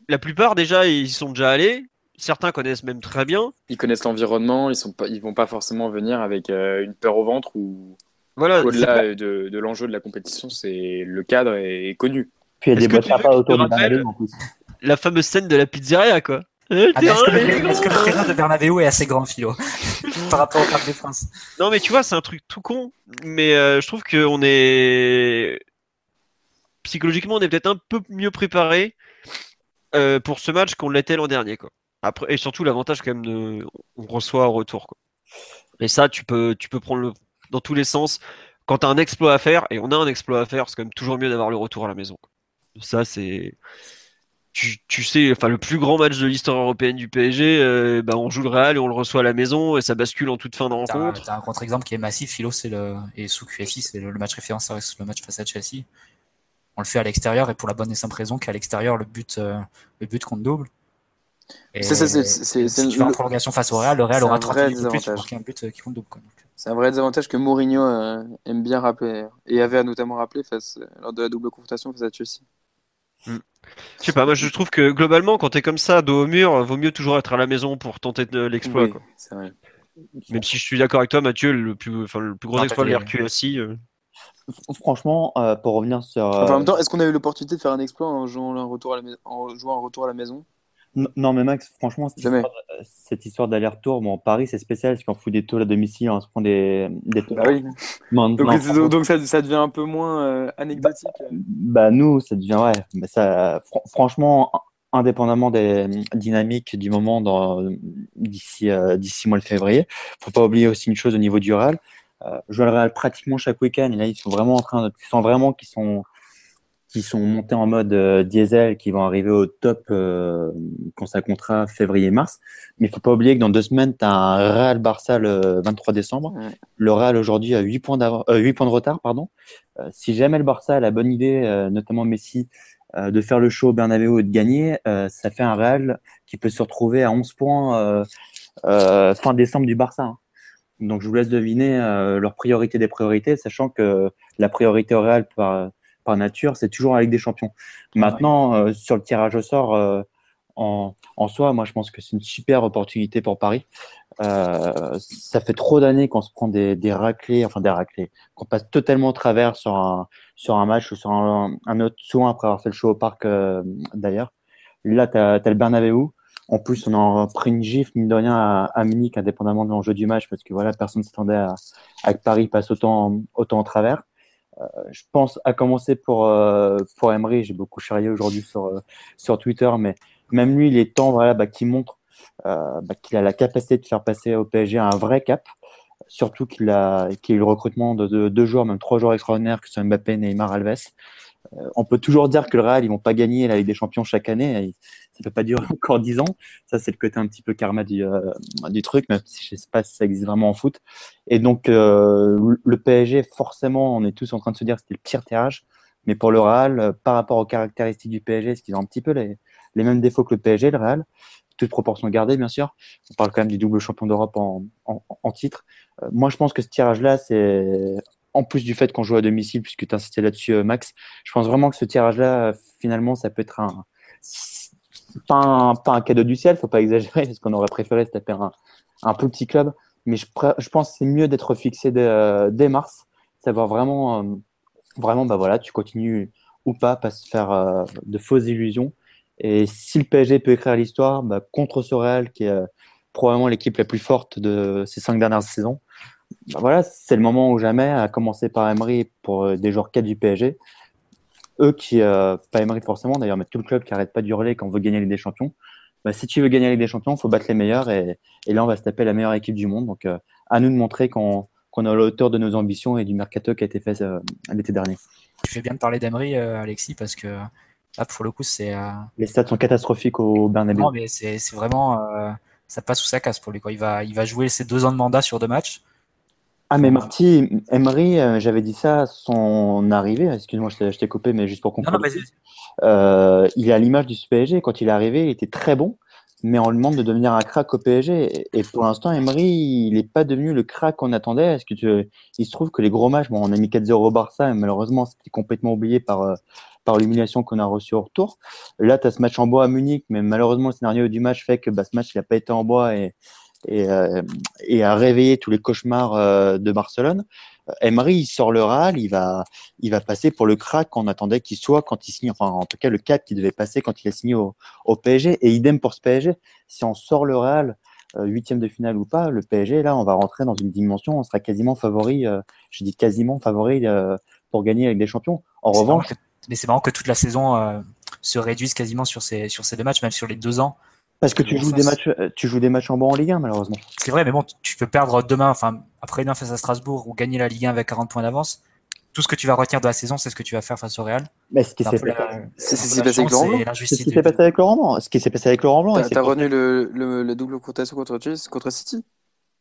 la plupart déjà ils y sont déjà allés. Certains connaissent même très bien. Ils connaissent l'environnement, ils sont pas, ils vont pas forcément venir avec euh, une peur au ventre ou. Voilà. Au-delà de, de l'enjeu de la compétition, c'est le cadre est, connu. Puis il y a des boîtes autour de Bernabeu en plus. La fameuse scène de la pizzeria quoi? Euh, ah, est-ce, que le, terrain de Bernabeu est assez grand, Philo, *laughs* par rapport au Parc des Princes? Non, mais tu vois, c'est un truc tout con, mais euh, je trouve qu'on est psychologiquement, on est peut-être un peu mieux préparé euh, pour ce match qu'on l'était l'an dernier, quoi. Après, et surtout l'avantage quand même de, on reçoit au retour, quoi. Et ça, tu peux, tu peux prendre le, dans tous les sens. Quand tu as un exploit à faire, et on a un exploit à faire, c'est quand même toujours mieux d'avoir le retour à la maison. Ça, c'est tu, sais, enfin le plus grand match de l'histoire européenne du PSG, euh, bah, on joue le Real et on le reçoit à la maison et ça bascule en toute fin de rencontre. T'as un contre-exemple qui est massif, Philo, c'est le et sous QSI, c'est le, match référence, le match face à Chelsea. On le fait à l'extérieur et pour la bonne et simple raison qu'à l'extérieur le but euh, le but compte double. C'est si tu vas en prolongation face au Real, le Real aura 30 minutes de plus pour qu'il y ait un but euh, qui compte double. C'est un vrai désavantage que Mourinho aime bien rappeler et avait notamment rappelé face, lors de la double confrontation face à Chelsea. Hmm. Je sais pas, moi je trouve que globalement, quand tu es comme ça, dos au mur, vaut mieux toujours être à la maison pour tenter de l'exploit. Même si je suis d'accord avec toi, Mathieu, le plus, le plus gros exploit de l'RQ aussi. Euh. Franchement, euh, pour revenir sur. en même temps, est-ce qu'on a eu l'opportunité de faire un exploit en jouant un retour à la, en jouant un retour à la maison? Non, mais Max, franchement, cette histoire, d'aller-retour, bon, Paris, c'est spécial parce qu'on fout des taux à domicile, on se prend des, des bah oui. donc, ça, ça, devient un peu moins euh, anecdotique. Bah, nous, ça devient, ouais. Mais ça, franchement, indépendamment des dynamiques du moment d'ici euh, d'ici mois de février, faut pas oublier aussi une chose au niveau du Real. Euh, je vois le Real pratiquement chaque week-end et là, ils sont vraiment en train de, ils sont vraiment qui sont qui sont montés en mode euh, diesel, qui vont arriver au top euh, quand ça comptera février-mars. Mais il faut pas oublier que dans deux semaines, tu as un Real Barça le 23 décembre. Le Real aujourd'hui a 8 points, euh, 8 points de retard. pardon. Euh, si jamais le Barça a la bonne idée, euh, notamment Messi, de faire le show au Bernabeu et de gagner, ça fait un Real qui peut se retrouver à 11 points fin décembre du Barça. Hein. Donc je vous laisse deviner leur priorité des priorités, sachant que la priorité au Real par par nature, c'est toujours avec des champions. Maintenant, euh, sur le tirage au sort, euh, en, soi, moi, je pense que c'est une super opportunité pour Paris. Euh, ça fait trop d'années qu'on se prend des, des, raclés, enfin des raclés, qu'on passe totalement au travers sur un, sur un match ou sur un, autre, soin après avoir fait le show au parc d'ailleurs. Là, tu as, le Bernabeu. En plus, on a pris une gifle, mine de rien, à, Munich, indépendamment de l'enjeu du match, parce que voilà, personne ne s'attendait à, à, que Paris passe autant, autant au travers. Euh, je pense à commencer pour euh, pour Emery, j'ai beaucoup charrié aujourd'hui sur euh, sur Twitter, mais même lui, il est temps voilà bah, qu'il montre bah, qu'il a la capacité de faire passer au PSG un vrai cap. Surtout qu'il a, qu'il a eu le recrutement de, deux joueurs, même trois joueurs extraordinaires, que sont Mbappé, Neymar, Alves. Euh, on peut toujours dire que le Real, ils vont pas gagner la Ligue des Champions chaque année. Ça peut pas durer *laughs* encore dix ans. Ça, c'est le côté un petit peu karma du, euh, du truc, même si je sais pas si ça existe vraiment en foot. Et donc, euh, le PSG, forcément, on est tous en train de se dire que c'était le pire tirage. Mais pour le Real, par rapport aux caractéristiques du PSG, est-ce qu'ils ont un petit peu les, mêmes défauts que le PSG, le Real toute proportion gardée, bien sûr. On parle quand même du double champion d'Europe en, en, titre. moi, je pense que ce tirage-là, c'est en plus du fait qu'on joue à domicile, puisque tu insisté là-dessus, euh, Max, je pense vraiment que ce tirage-là, finalement, ça peut être un. Pas un, pas un cadeau du ciel, faut pas exagérer, parce qu'on aurait préféré se taper un, un plus petit club. Mais je, pense que c'est mieux d'être fixé dès, euh, mars, savoir vraiment, euh, vraiment, bah voilà, tu continues ou pas, pas se faire de fausses illusions. Et si le PSG peut écrire l'histoire, bah, contre ce Real, qui est probablement l'équipe la plus forte de ces cinq dernières saisons, bah voilà, c'est le moment ou jamais, à commencer par Emery pour euh, des joueurs 4 du PSG. Eux qui, euh, pas Emery forcément d'ailleurs, mais tout le club qui arrête pas d'hurler quand on veut gagner les des Champions. Bah, si tu veux gagner les des Champions, il faut battre les meilleurs et, et, là on va se taper la meilleure équipe du monde. Donc euh, à nous de montrer qu'on qu'on a l'auteur de nos ambitions et du mercato qui a été fait l'été dernier. Tu fais bien de parler d'Emery, Alexis, parce que là pour le coup c'est. Les stats sont catastrophiques au Bernabeu. Non mais c'est vraiment ça passe sous sa casse pour lui. Quoi. Il va il va jouer ses deux ans de mandat sur deux matchs. Ah, mais Marty, Emery, euh, j'avais dit ça à son arrivée. Excuse-moi, je t'ai coupé, mais juste pour comprendre. Euh, il est à l'image du PSG. Quand il est arrivé, il était très bon, mais on lui demande de devenir un crack au PSG. Et pour l'instant, Emery, il n'est pas devenu le crack qu'on attendait. Est-ce que tu... Il se trouve que les gros matchs, bon, on a mis 4-0 au Barça, mais malheureusement, c'était complètement oublié par, euh, par l'humiliation qu'on a reçue au retour. Là, tu as ce match en bois à Munich, mais malheureusement, le scénario du match fait que bah, ce match, il n'a pas été en bois et et, euh, et à réveiller tous les cauchemars euh, de Barcelone. Emery, il sort le Real, il va, il va passer pour le crack qu'on attendait qu'il soit quand il signe, enfin en tout cas le cap qu'il devait passer quand il a signé au, au, PSG. Et idem pour ce PSG. Si on sort le Real, euh, huitième de finale ou pas, le PSG, là, on va rentrer dans une dimension, on sera quasiment favori, je dis quasiment favori pour gagner avec des champions. En revanche. mais c'est marrant que toute la saison se réduise quasiment sur ces, sur ces deux matchs, même sur les deux ans. Parce que tu joues, des matchs, euh, tu joues des matchs en bon en Ligue 1, malheureusement. C'est vrai, mais bon, tu peux perdre demain, enfin, après demain face à Strasbourg ou gagner la Ligue 1 avec 40 points d'avance. Tout ce que tu vas retenir de la saison, c'est ce que tu vas faire face au Real. Mais ce qui s'est passé, avec Laurent Blanc. Ce qui s'est passé avec Laurent Blanc. Ce qui s'est passé avec Laurent Blanc. T'as retenu le, le, le, double contestation contre, contre City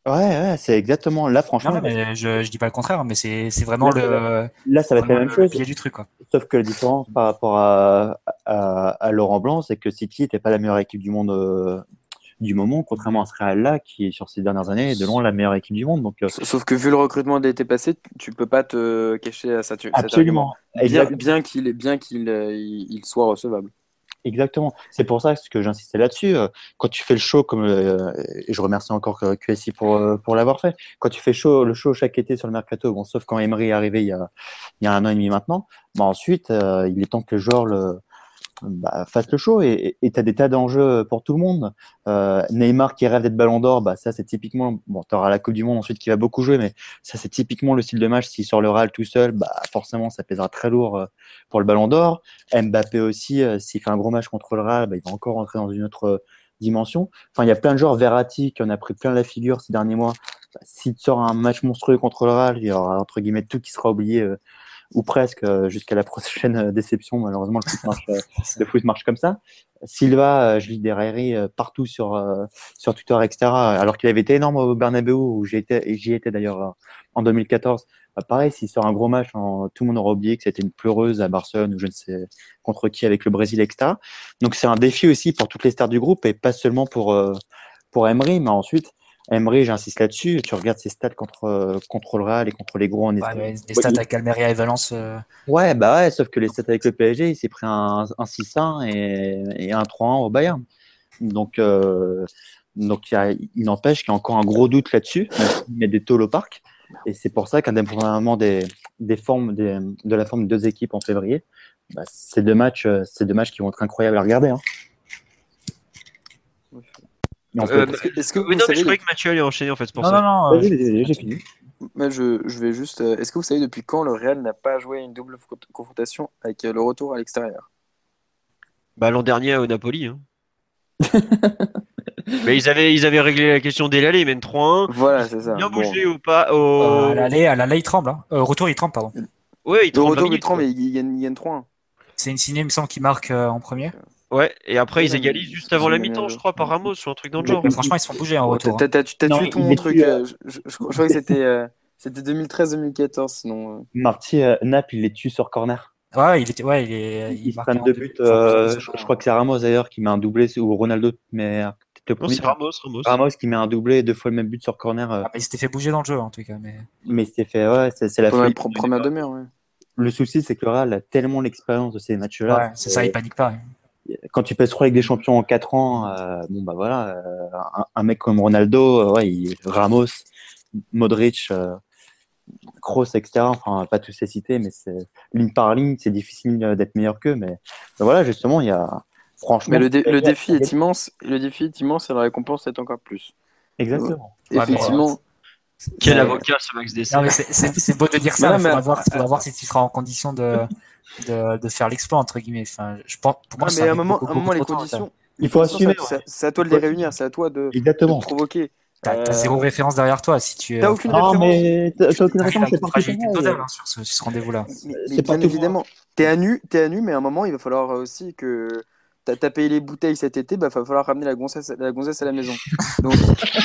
Ouais, ouais c'est exactement là, franchement. Non, mais je, je dis pas le contraire, mais c'est vraiment le. Là, ça va être la même chose. du truc, quoi. Sauf que la différence par rapport à, à, à Laurent Blanc, c'est que City n'était pas la meilleure équipe du monde euh, du moment, contrairement à ce Real-là, qui, sur ces dernières années, est de loin la meilleure équipe du monde. Donc, Sauf que vu le recrutement de l'été passé, tu peux pas te cacher à ça. Absolument. Bien, bien qu'il bien qu'il il soit recevable. Exactement. C'est pour ça que j'insistais là-dessus. Euh, quand tu fais le show, comme euh, et je remercie encore QSI pour, euh, pour l'avoir fait, quand tu fais le show chaque été sur le mercato, bon, sauf quand Emery est arrivé il y a, a un an et demi maintenant, bah ensuite, il est temps que le joueur le, bah, fasse le show et tu as des tas d'enjeux pour tout le monde. Euh, Neymar qui rêve d'être ballon d'or, bah, ça c'est typiquement, bon, tu auras la Coupe du Monde ensuite qui va beaucoup jouer, mais ça c'est typiquement le style de match. S'il sort le RAL tout seul, bah, forcément ça pèsera très lourd euh, pour le ballon d'or. Mbappé aussi, euh, s'il fait un gros match contre le RAL, bah, il va encore rentrer dans une autre dimension. Enfin, il y a plein de joueurs, Verratti qui en a pris plein la figure ces derniers mois. S'il sort un match monstrueux contre le RAL, il y aura entre guillemets tout qui sera oublié ou presque euh, jusqu'à la *laughs* prochaine euh, déception. Malheureusement, le foot marche, euh, *laughs* le foot marche comme ça. Silva, je lis des railleries partout sur sur Twitter, etc. Alors qu'il avait été énorme au Bernabeu où j'y étais, j'y étais d'ailleurs en 2014. Bah, pareil, s'il sort un gros match, tout le monde aura oublié que c'était une pleureuse à Barcelone ou je ne sais contre qui avec le Brésil, etc. Donc c'est un défi aussi pour toutes les stars du groupe et pas seulement pour pour Emery, mais ensuite Emery, j'insiste là-dessus. Tu regardes ses stats contre, euh, contre le Real et contre les gros en Espagne. les stats avec Almeria et Valence. Euh. Ouais, bah ouais, sauf que les stats avec le PSG, il s'est pris un, un 6-1 et, un 3-1 au Bayern. Donc, euh, donc il, n'empêche qu'il y a encore un gros doute là-dessus. Il a des tôles au parc. Et c'est pour ça qu'indépendamment des, des formes, des, de la forme de deux équipes en février, bah, c'est deux matchs, c'est deux matchs qui vont être incroyables à regarder. Hein. Euh, est-ce que, vous non, mais je croyais que Mathieu allait enchaîner en fait pour non, ça. Non, non, j'ai fini. je, je, vais juste. Euh, est-ce que vous savez depuis quand le Real n'a pas joué une double confrontation avec euh, le retour à l'extérieur? Bah l'an dernier au Napoli. Hein. *laughs* mais ils avaient, ils avaient réglé la question dès l'aller, ils mènent 3-1. Voilà, c'est ça. Bien bougé ou pas au... à l'aller, à l'aller, il tremble. Hein. retour, il tremble, pardon. Oui, il tremble. Au retour, il tremble, mais il gagne 3-1. C'est une ciné, il me semble, qui marque en premier. Ouais, et après ils égalisent juste avant la mi-temps, je crois, par Ramos ou un truc dans le genre. franchement, ils se font bouger en retour. T'as tué tout mon truc. Euh, je, crois que c'était euh, c'était 2013-2014, sinon. Euh. Marty, Nap, il les tue sur corner. Ouais, il était, ouais, il est. Il, il deux buts. je, crois que c'est Ramos d'ailleurs qui met un doublé ou Ronaldo, mais c'est Ramos, Ramos. Ramos qui met un doublé deux fois le même but sur corner. Ah, il s'était fait bouger dans le jeu en tout cas, mais. Mais il s'était fait, ouais, c'est la ouais, première demi-heure, ouais. Le souci, c'est que le Real a tellement l'expérience de ces matchs-là. Ouais, c'est ça, il panique pas quand tu pèses 3 avec des champions en 4 ans, euh, bon bah voilà, euh, un, mec comme Ronaldo, euh, ouais, il, Ramos, Modric, Kroos, etc. Enfin, pas tous les cités, mais c'est ligne par ligne, c'est difficile d'être meilleur qu'eux. Mais bah voilà, justement, il y a franchement. Mais le, défi est immense. Le défi est immense et la récompense est encore plus. Exactement. effectivement. Quel avocat ce Max Dessert C'est beau de dire ça, il faudra, voir, voir si tu seras en condition de, de, de faire l'exploit entre guillemets. Enfin, je pense. Pour moi, mais à un moment, un moment les conditions. Il faut assumer. C'est à toi de les réunir, c'est à toi de, Exactement. de provoquer. T'as euh... zéro référence derrière toi si tu. T'as aucune non, référence. mais t'as aucune référence, c'est pas totale hein, sur ce, ce rendez-vous-là. C'est pas évidemment. T'es à nu, t'es à nu, mais à un moment, il va falloir aussi que t'as payé les bouteilles cet été, bah, il va falloir ramener la gonzesse, la gonzesse à la maison. Donc,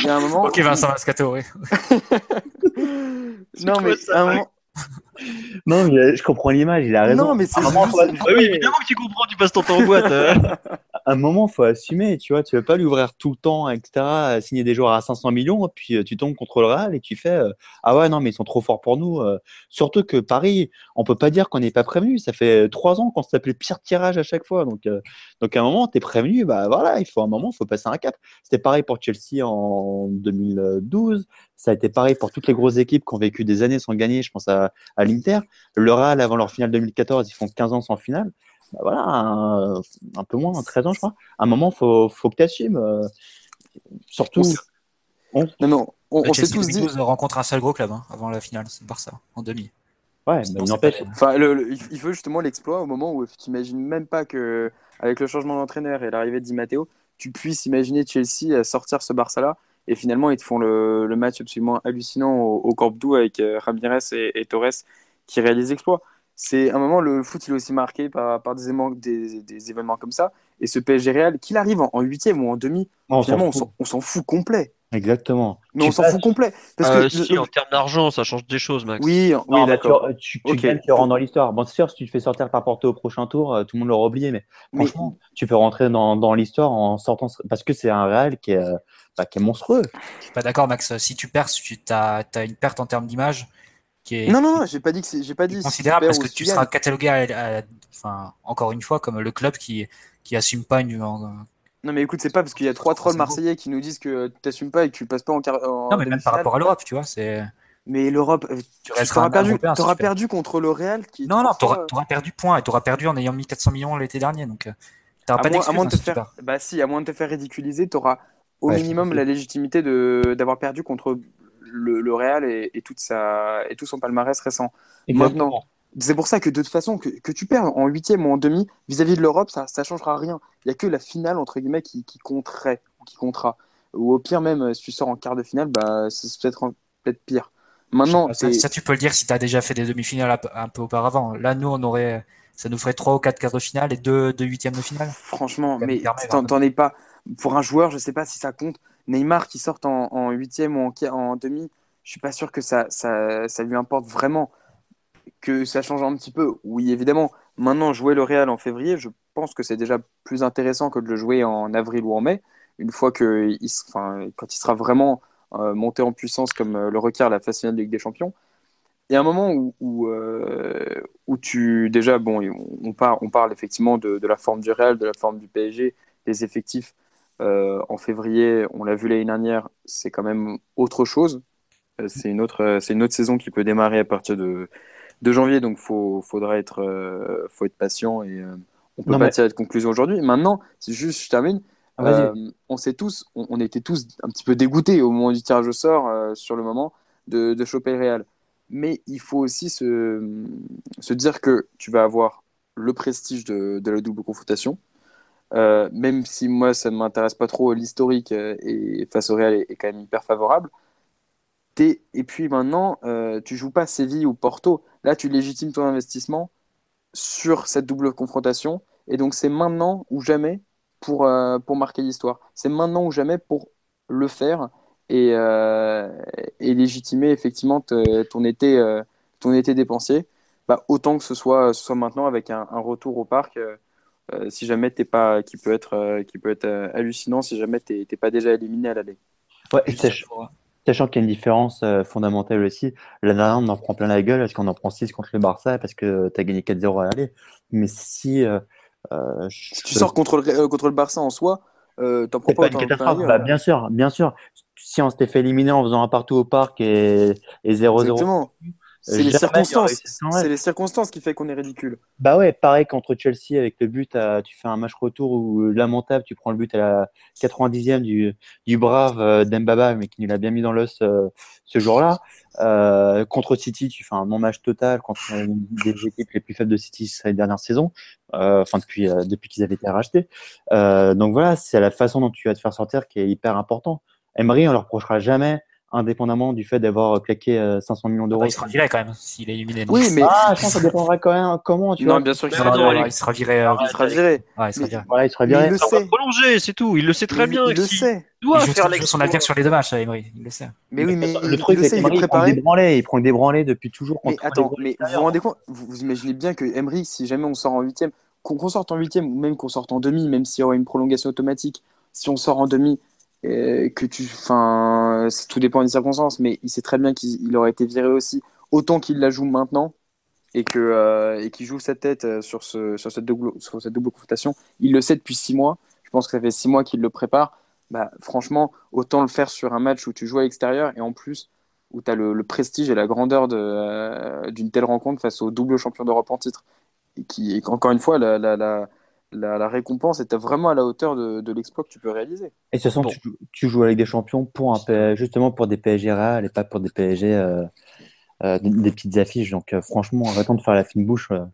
il y a un moment. *laughs* ok, Vincent Mascato, oui. *laughs* non, mais à un moment, non, mais je comprends l'image, il a raison. Non, mais c'est oui, évidemment que tu comprends, tu passes ton temps en boîte. *laughs* Un moment, faut assumer, tu vois, tu vas pas l'ouvrir tout le temps, etc., signer des joueurs à 500 millions, puis euh, tu tombes contre le Real et tu fais euh, Ah ouais, non, mais ils sont trop forts pour nous. Euh. Surtout que Paris, on peut pas dire qu'on n'est pas prévenu. Ça fait trois ans qu'on s'appelait pire tirage à chaque fois. Donc, donc à un moment, tu es prévenu, bah voilà, il faut un moment, faut passer un cap. C'était pareil pour Chelsea en 2012. Ça a été pareil pour toutes les grosses équipes qui ont vécu des années sans gagner. Je pense à, à l'Inter. Le Real, avant leur finale 2014, ils font 15 ans sans finale. Bah voilà, un, peu moins, 13 ans, je crois. À un moment, il faut, faut que tu assumes. Euh, surtout. On... Non, non, on, on s'est tous dit. rencontre un seul gros club hein, avant la finale, c'est Barça, en demi. Ouais, mais n'empêche. Enfin, il faut justement l'exploit au moment où tu n'imagines même pas que, avec le changement d'entraîneur et l'arrivée de Di Matteo, tu puisses imaginer Chelsea sortir ce Barça-là et finalement, ils te font le, le match absolument hallucinant au, au Corp avec euh, Ramirez et, Torres qui réalisent l'exploit. C'est un moment, le foot, il est aussi marqué par, par des, événements, des, des, événements comme ça. Et ce PSG Real, qu'il arrive en huitième ou en demi, on finalement, on s'en fout complet. Exactement. Mais on s'en fout complet. Parce euh, que si, en termes d'argent, ça change des choses, Max. Oui, oui d'accord. Tu, tu, gagnes, tu rentres dans l'histoire. Bon, c'est sûr, si tu te fais sortir par Porto au prochain tour, euh, tout le monde l'aura oublié, mais, franchement, tu peux rentrer dans, dans l'histoire en sortant. Parce que c'est un Real qui est, euh, bah, qui est monstrueux. Je suis pas d'accord, Max. Si tu perds, tu as, as, une perte en termes d'image. Qui est, non, non, non, j'ai pas dit que c'est, j'ai pas dit. Considérable parce que tu seras catalogué, enfin, encore une fois, comme le club qui, qui assume pas une, non, mais écoute, c'est pas parce qu'il y a trois trolls marseillais qui nous disent que tu t'assumes pas et que tu passes pas en. en non, mais même par rapport à l'Europe, tu vois, c'est. Mais l'Europe, euh, tu, auras perdu, auras perdu contre le Real. Qui non, non, tu auras, auras, perdu point et tu auras perdu en ayant mis 400 millions l'été dernier. Donc, euh, tu pas à moins de te faire, bah si, à moins de te faire ridiculiser, tu auras au ouais, minimum la légitimité de d'avoir perdu contre le, le Real et, et, toute sa, et tout son palmarès récent. Exactement. Maintenant, c'est pour ça que de toute façon, que, que tu perds en huitième ou en demi, vis-à-vis de l'Europe, ça ne changera rien. Il n'y a que la finale, entre guillemets, qui, qui compterait, ou qui comptera. Ou au pire, même, si tu sors en quart de finale, bah, c'est peut-être peut pire. Maintenant, ça, ça, tu peux le dire si tu as déjà fait des demi-finales un peu auparavant. Là, nous, on aurait, ça nous ferait 3 ou 4 quarts de finale et 2, deux huitièmes de finale. Franchement, mais t'en es pas. Pour un joueur, je sais pas si ça compte. Neymar qui sort en huitième ou en, demi, je suis pas sûr que ça, ça, ça lui importe vraiment que ça change un petit peu. Oui, évidemment. Maintenant, jouer le Real en février, je pense que c'est déjà plus intéressant que de le jouer en avril ou en mai. Une fois que, il, enfin, quand il sera vraiment euh, monté en puissance comme euh, le requiert la phase finale de Ligue des Champions. Il y a un moment où, où, euh, tu déjà bon, on, parle, on parle effectivement de, de, la forme du Real, de la forme du PSG, des effectifs. Euh, en février, on l'a vu l'année dernière, c'est quand même autre chose. Euh, c'est une autre, c'est une autre saison qui peut démarrer à partir de de janvier, donc faut faudra être euh, faut être patient et euh, on peut non, pas mais... tirer de conclusion aujourd'hui. Maintenant, c'est juste, je termine. Ah, euh, on sait tous, on, on, était tous un petit peu dégoûtés au moment du tirage au sort euh, sur le moment de, de choper le Real. Mais il faut aussi se, se dire que tu vas avoir le prestige de, de la double confrontation. Euh, même si moi ça ne m'intéresse pas trop, l'historique et face au Real est, quand même hyper favorable. Et puis maintenant, euh, tu joues pas Séville ou Porto. Là, tu légitimes ton investissement sur cette double confrontation. Et donc, c'est maintenant ou jamais pour, euh, pour marquer l'histoire. C'est maintenant ou jamais pour le faire et, euh, et légitimer effectivement ton, été, euh, ton été dépensier. Bah, autant que ce soit, ce soit maintenant avec un retour au parc. Euh, si jamais t'es pas, qui peut être, qui peut être hallucinant, si jamais t'es pas déjà éliminé à l'aller. Ouais, Sachant qu'il y a une différence euh, fondamentale aussi. La dernière, on en prend plein la gueule parce qu'on en prend 6 contre le Barça parce que tu as gagné 4-0 à l'aller. Mais si. Euh, euh, si tu sors contre le, contre le Barça en soi, euh, t'en prends pas, pas une catastrophe. Bah, bien sûr, bien sûr. Si on s'était fait éliminer en faisant un partout au parc et 0-0. C'est les circonstances. C'est les circonstances qui fait qu'on est ridicule. Bah ouais, pareil contre Chelsea avec le but, à, tu fais un match retour où lamentable, tu prends le but à la 90e du, du brave euh, Dembaba, mais qui nous l'a bien mis dans l'os euh, ce jour-là. Euh, contre City, tu fais un non-match total contre une des équipes les plus faibles de City cette dernière saison, euh, enfin depuis euh, depuis qu'ils avaient été rachetés. donc voilà, c'est la façon dont tu vas te faire sortir qui est hyper important. Emery, on leur reprochera jamais indépendamment du fait d'avoir claqué 500 millions d'euros. Ah bah, il sera viré quand même s'il est éliminé. Oui, mais ah, je pense que ça dépendra quand même comment tu Non, vois. bien sûr qu'il sera, sera, il sera viré. Il sera viré. Ouais, il sera viré. Voilà, il sera viré. Il le sait. va prolonger, c'est tout. Il le sait très Il- bien. il le qu'il sait. doit il joue, faire il joue son avenir sur les deux matchs, Emery. Il le sait. Mais oui, mais le il, truc, c'est sait, il est qu'Emery, il prend des branlés, il prend des branlés depuis toujours Mais attends, mais vous vous rendez compte, vous, imaginez bien que Emery, si jamais on sort en huitième, qu'on sorte en huitième ou même qu'on sorte en demi, même s'il y aurait une prolongation automatique, si on sort en demi, euh, que tu, enfin, tout dépend des circonstances, mais il sait très bien qu'il il aurait été viré aussi, autant qu'il la joue maintenant et que euh, et qu'il joue sa tête euh, sur ce sur cette double sur cette double confrontation. Il le sait depuis six mois. Je pense que ça fait six mois qu'il le prépare. Bah, franchement, autant le faire sur un match où tu joues à l'extérieur et en plus où tu as le, prestige et la grandeur de, euh, d'une telle rencontre face au double champion d'Europe en titre. Et qui, encore une fois, la, la, la récompense est vraiment à la hauteur de, de l'exploit que tu peux réaliser. Et de toute façon, Bon. tu, joues- tu joues avec des champions pour un P- justement pour des PSG Real et pas pour des PSG euh, euh, des, des petites affiches. Donc euh, franchement, arrêtons de faire la fine bouche. euh.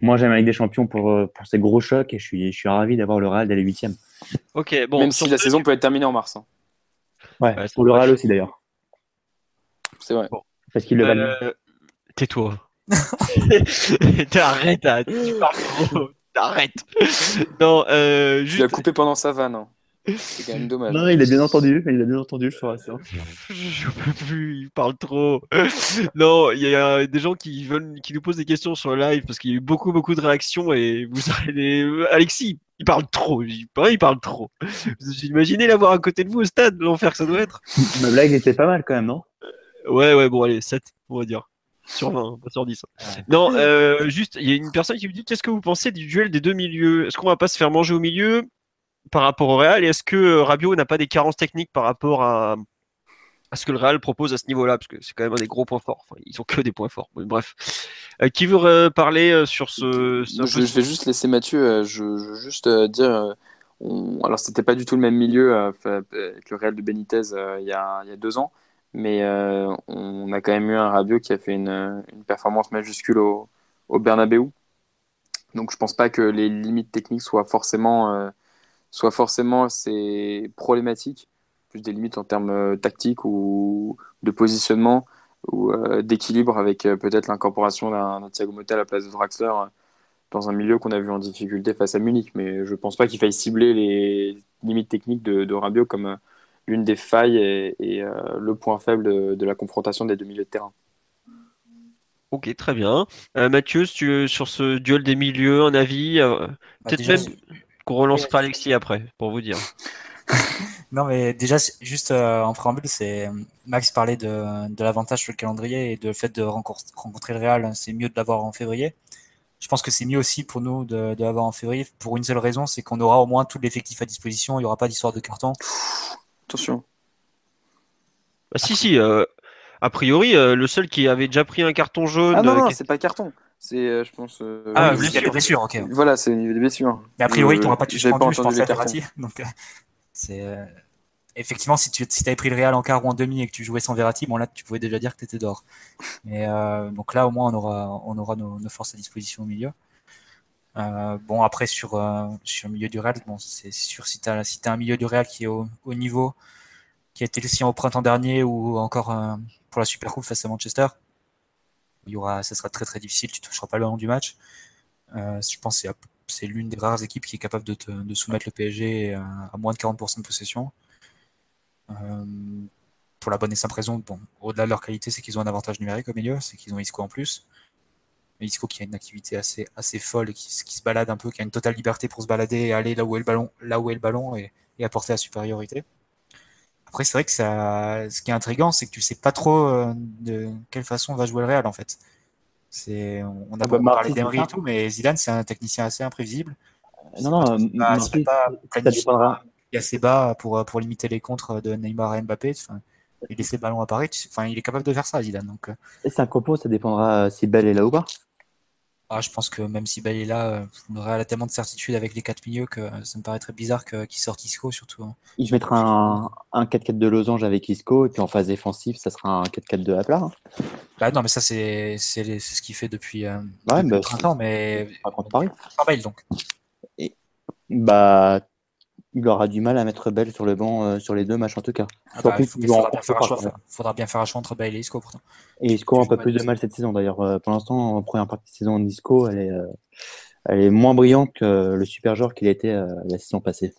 Moi, j'aime avec des champions pour, pour ces gros chocs et je suis, je suis ravi d'avoir le Real dès les huitièmes. Ok, bon. Même si la saison peut être terminée en mars. hein. Ouais, pour le. Real aussi d'ailleurs. C'est vrai. Parce qu'il le valide. Euh, Tais-toi. *laughs* T'arrêtes, t'as- tu parles trop. T'arrêtes. *laughs* Non, euh, Tu juste. l'as coupé pendant sa vanne. hein. C'est quand même dommage. Non, il a bien entendu, il a bien entendu, je rassure. *laughs* Je peux plus, il parle trop. *laughs* non, il y a des gens qui veulent, qui nous posent des questions sur le live parce qu'il y a eu beaucoup, beaucoup de réactions et vous savez, Alexis, il parle trop. Il parle trop. Vous imaginez l'avoir à côté de vous au stade, l'enfer que ça doit être. Ma blague était pas mal quand même, non? Ouais, ouais, bon, allez, 7, on va dire. Sur 20, pas sur 10. Non, euh, juste, il y a une personne qui me dit qu'est-ce que vous pensez du duel des deux milieux? Est-ce qu'on va pas se faire manger au milieu par rapport au Real? Et est-ce que euh, Rabiot n'a pas des carences techniques par rapport à, à ce que le Real propose à ce niveau-là? Parce que c'est quand même un des gros points forts. Enfin, ils ont que des points forts. bref. Euh, qui veut parler sur ce. je, vais juste laisser Mathieu. je, veux juste dire. Alors, c'était pas du tout le même milieu avec le Real de Benitez il y, a, il y a deux ans. Mais euh, on a quand même eu un Rabiot qui a fait une, performance majuscule au, au Bernabeu. Donc je pense pas que les limites techniques soient forcément, euh, soient forcément c'est problématique, plus des limites en termes euh, tactiques ou de positionnement ou d'équilibre avec peut-être l'incorporation d'un Thiago Motta à la place de Draxler dans un milieu qu'on a vu en difficulté face à Munich. Mais je pense pas qu'il faille cibler les limites techniques de, de Rabiot comme l'une des failles et, euh, le point faible de, la confrontation des deux milieux de terrain. Ok, très bien. Euh, Mathieu, sur ce duel des milieux, un avis euh, bah, Peut-être même qu'on relance pas Alexis après, pour vous dire. *laughs* non, mais déjà, juste en préambule, c'est Max parlait de, de l'avantage sur le calendrier et de le fait de rencontrer le Real, c'est mieux de l'avoir en février. Je pense que c'est mieux aussi pour nous de, de l'avoir en février pour une seule raison, c'est qu'on aura au moins tout l'effectif à disposition, il n'y aura pas d'histoire de carton. Attention. Bah, si, si. Euh, a priori, euh, le seul qui avait déjà pris un carton jaune. Ah non, non, euh, c'est pas carton. C'est, je pense. ah, il y a des blessures, ok. Voilà, c'est des blessures. Mais a priori, tu n'auras pas de suspendu, je pense, à Verratti. Donc, c'est. Effectivement, si tu si avais pris le Real en quart ou en demi et que tu jouais sans Verratti, bon là, tu pouvais déjà dire que tu étais dehors. Mais donc là, au moins, on aura, on aura nos, forces à disposition au milieu. Bon, après, sur, sur le milieu du Real, bon, c'est sûr, si tu as, si as un milieu du Real qui est au, au niveau qui a été le sien au printemps dernier ou encore euh, pour la Super Coupe face à Manchester. Il y aura, ça sera très très difficile, tu toucheras pas le long du match. Euh, je pense que c'est l'une des rares équipes qui est capable de, de soumettre le PSG à, moins de 40% de possession. Euh, pour la bonne et simple raison, bon, au-delà de leur qualité, c'est qu'ils ont un avantage numérique au milieu, c'est qu'ils ont Isco en plus. Isco qui a une activité assez, assez folle et qui, qui, se balade un peu, qui a une totale liberté pour se balader et aller là où est le ballon, là où est le ballon et, et apporter la supériorité. Après, c'est vrai que ça, ce qui est intriguant, c'est que tu sais pas trop euh, de quelle façon va jouer le Real en fait. C'est, on a ah bah, parlé d'Emery et tout, mais Zidane c'est un technicien assez imprévisible. Non, non, il est assez bas pour pour limiter les contres de Neymar et Mbappé. Enfin, il laisse les ballons apparaître. Enfin, il est capable de faire ça, Zidane. Donc. Euh. Et c'est un compo, ça dépendra si Belle est là ou pas. Ah, je pense que même si Bale est là, on aurait tellement de certitude avec les quatre milieux que ça me paraîtrait bizarre qu'il sorte Isco surtout. Hein. Il mettra un, un 4-4 de losange avec Isco et puis en phase défensive, ça sera un 4-4 de à plat. Hein. Bah non, mais ça c'est ce qu'il fait depuis, euh, ouais, bah, printemps, mais Paris. Bale donc. Et, bah il aura du mal à mettre Bell sur le banc euh, sur les deux matchs en tout cas. Ah bah, il faudra, bien faire un choix, faudra bien faire un choix entre Bale et Isco pourtant. Et Isco a un peu plus de mal cette saison d'ailleurs. Euh, pour l'instant, en première partie de saison, Isco, elle est, euh, elle est moins brillante que le super joueur qu'il était la saison passée.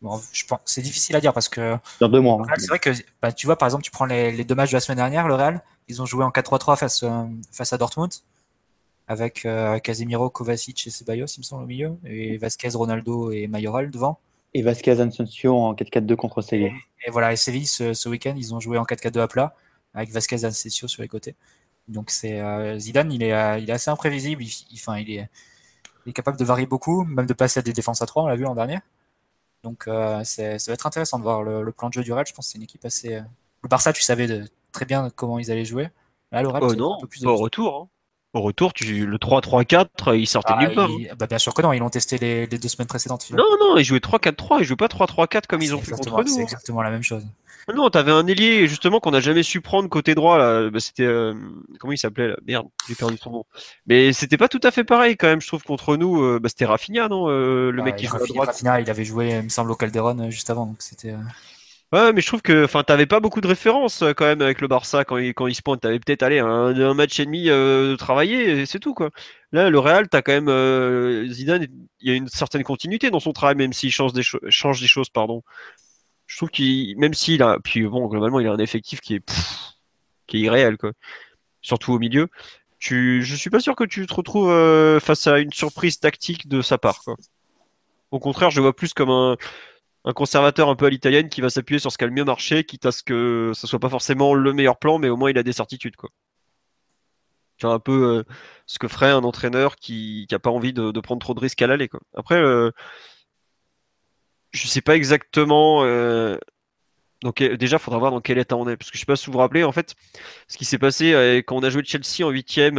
Bon, je pense, c'est difficile à dire parce que. Dans deux mois. Hein. C'est vrai que bah, tu vois, par exemple, tu prends les, les, deux matchs de la semaine dernière, le Real, ils ont joué en 4-3-3 face, face à Dortmund avec euh, Casemiro, Kovacic et Ceballos, il me semble, au milieu, et Vasquez, Ronaldo et Mayoral devant. Et Vasquez, Asensio en 4-4-2 contre Séville. Et, voilà, et Séville, ce, week-end, ils ont joué en 4-4-2 à plat, avec Vasquez, Asensio sur les côtés. Donc c'est euh, Zidane, il est, euh, il est assez imprévisible, il, il, est, il, est, capable de varier beaucoup, même de passer à des défenses à 3, on l'a vu l'an dernier. Donc ça va être intéressant de voir le, plan de jeu du Real, je pense que c'est une équipe assez... Le Barça, tu savais de, très bien comment ils allaient jouer. Là, le Real, oh non, un peu plus au retour. Hein. Au retour, tu, le 3-3-4, il sortait ah, nulle part. Hein. Bah, bien sûr que non, ils l'ont testé les, deux semaines précédentes. Non, non, ils jouaient 3-4-3, ils jouaient pas 3-3-4 comme ils ont fait contre nous. C'est hein. exactement la même chose. Non, t'avais un ailier justement qu'on n'a jamais su prendre côté droit là. Bah, c'était euh, comment il s'appelait Merde, j'ai perdu son nom. Mais c'était pas tout à fait pareil quand même, je trouve contre nous. Euh, bah, c'était Rafinha, non euh, Le mec qui jouait à droite. Rafinha, il avait joué, il me semble, au Calderon juste avant, donc c'était. Ouais, mais je trouve que enfin, t'avais pas beaucoup de références quand même avec le Barça quand il, quand se pointe. T'avais peut-être allé un, match et demi euh, travaillé c'est tout quoi. Là, le Real, t'as quand même Zidane. Il y a une certaine continuité dans son travail, même s'il change des, change des choses, pardon. Je trouve qu'il, même s'il a, puis bon, globalement, il a un effectif qui est qui est irréel quoi. Surtout au milieu. Tu, je suis pas sûr que tu te retrouves face à une surprise tactique de sa part quoi. Au contraire, je vois plus comme un, conservateur un peu à l'italienne qui va s'appuyer sur ce qui a le mieux marché, quitte à ce que ce soit pas forcément le meilleur plan, mais au moins il a des certitudes. Quoi. C'est un peu euh, ce que ferait un entraîneur qui n'a pas envie de, prendre trop de risques à l'aller. Après, euh, je sais pas exactement. Euh, donc déjà, il faudra voir dans quel état on est. Parce que je sais pas si vous vous rappelez, en fait, ce qui s'est passé quand on a joué Chelsea en huitième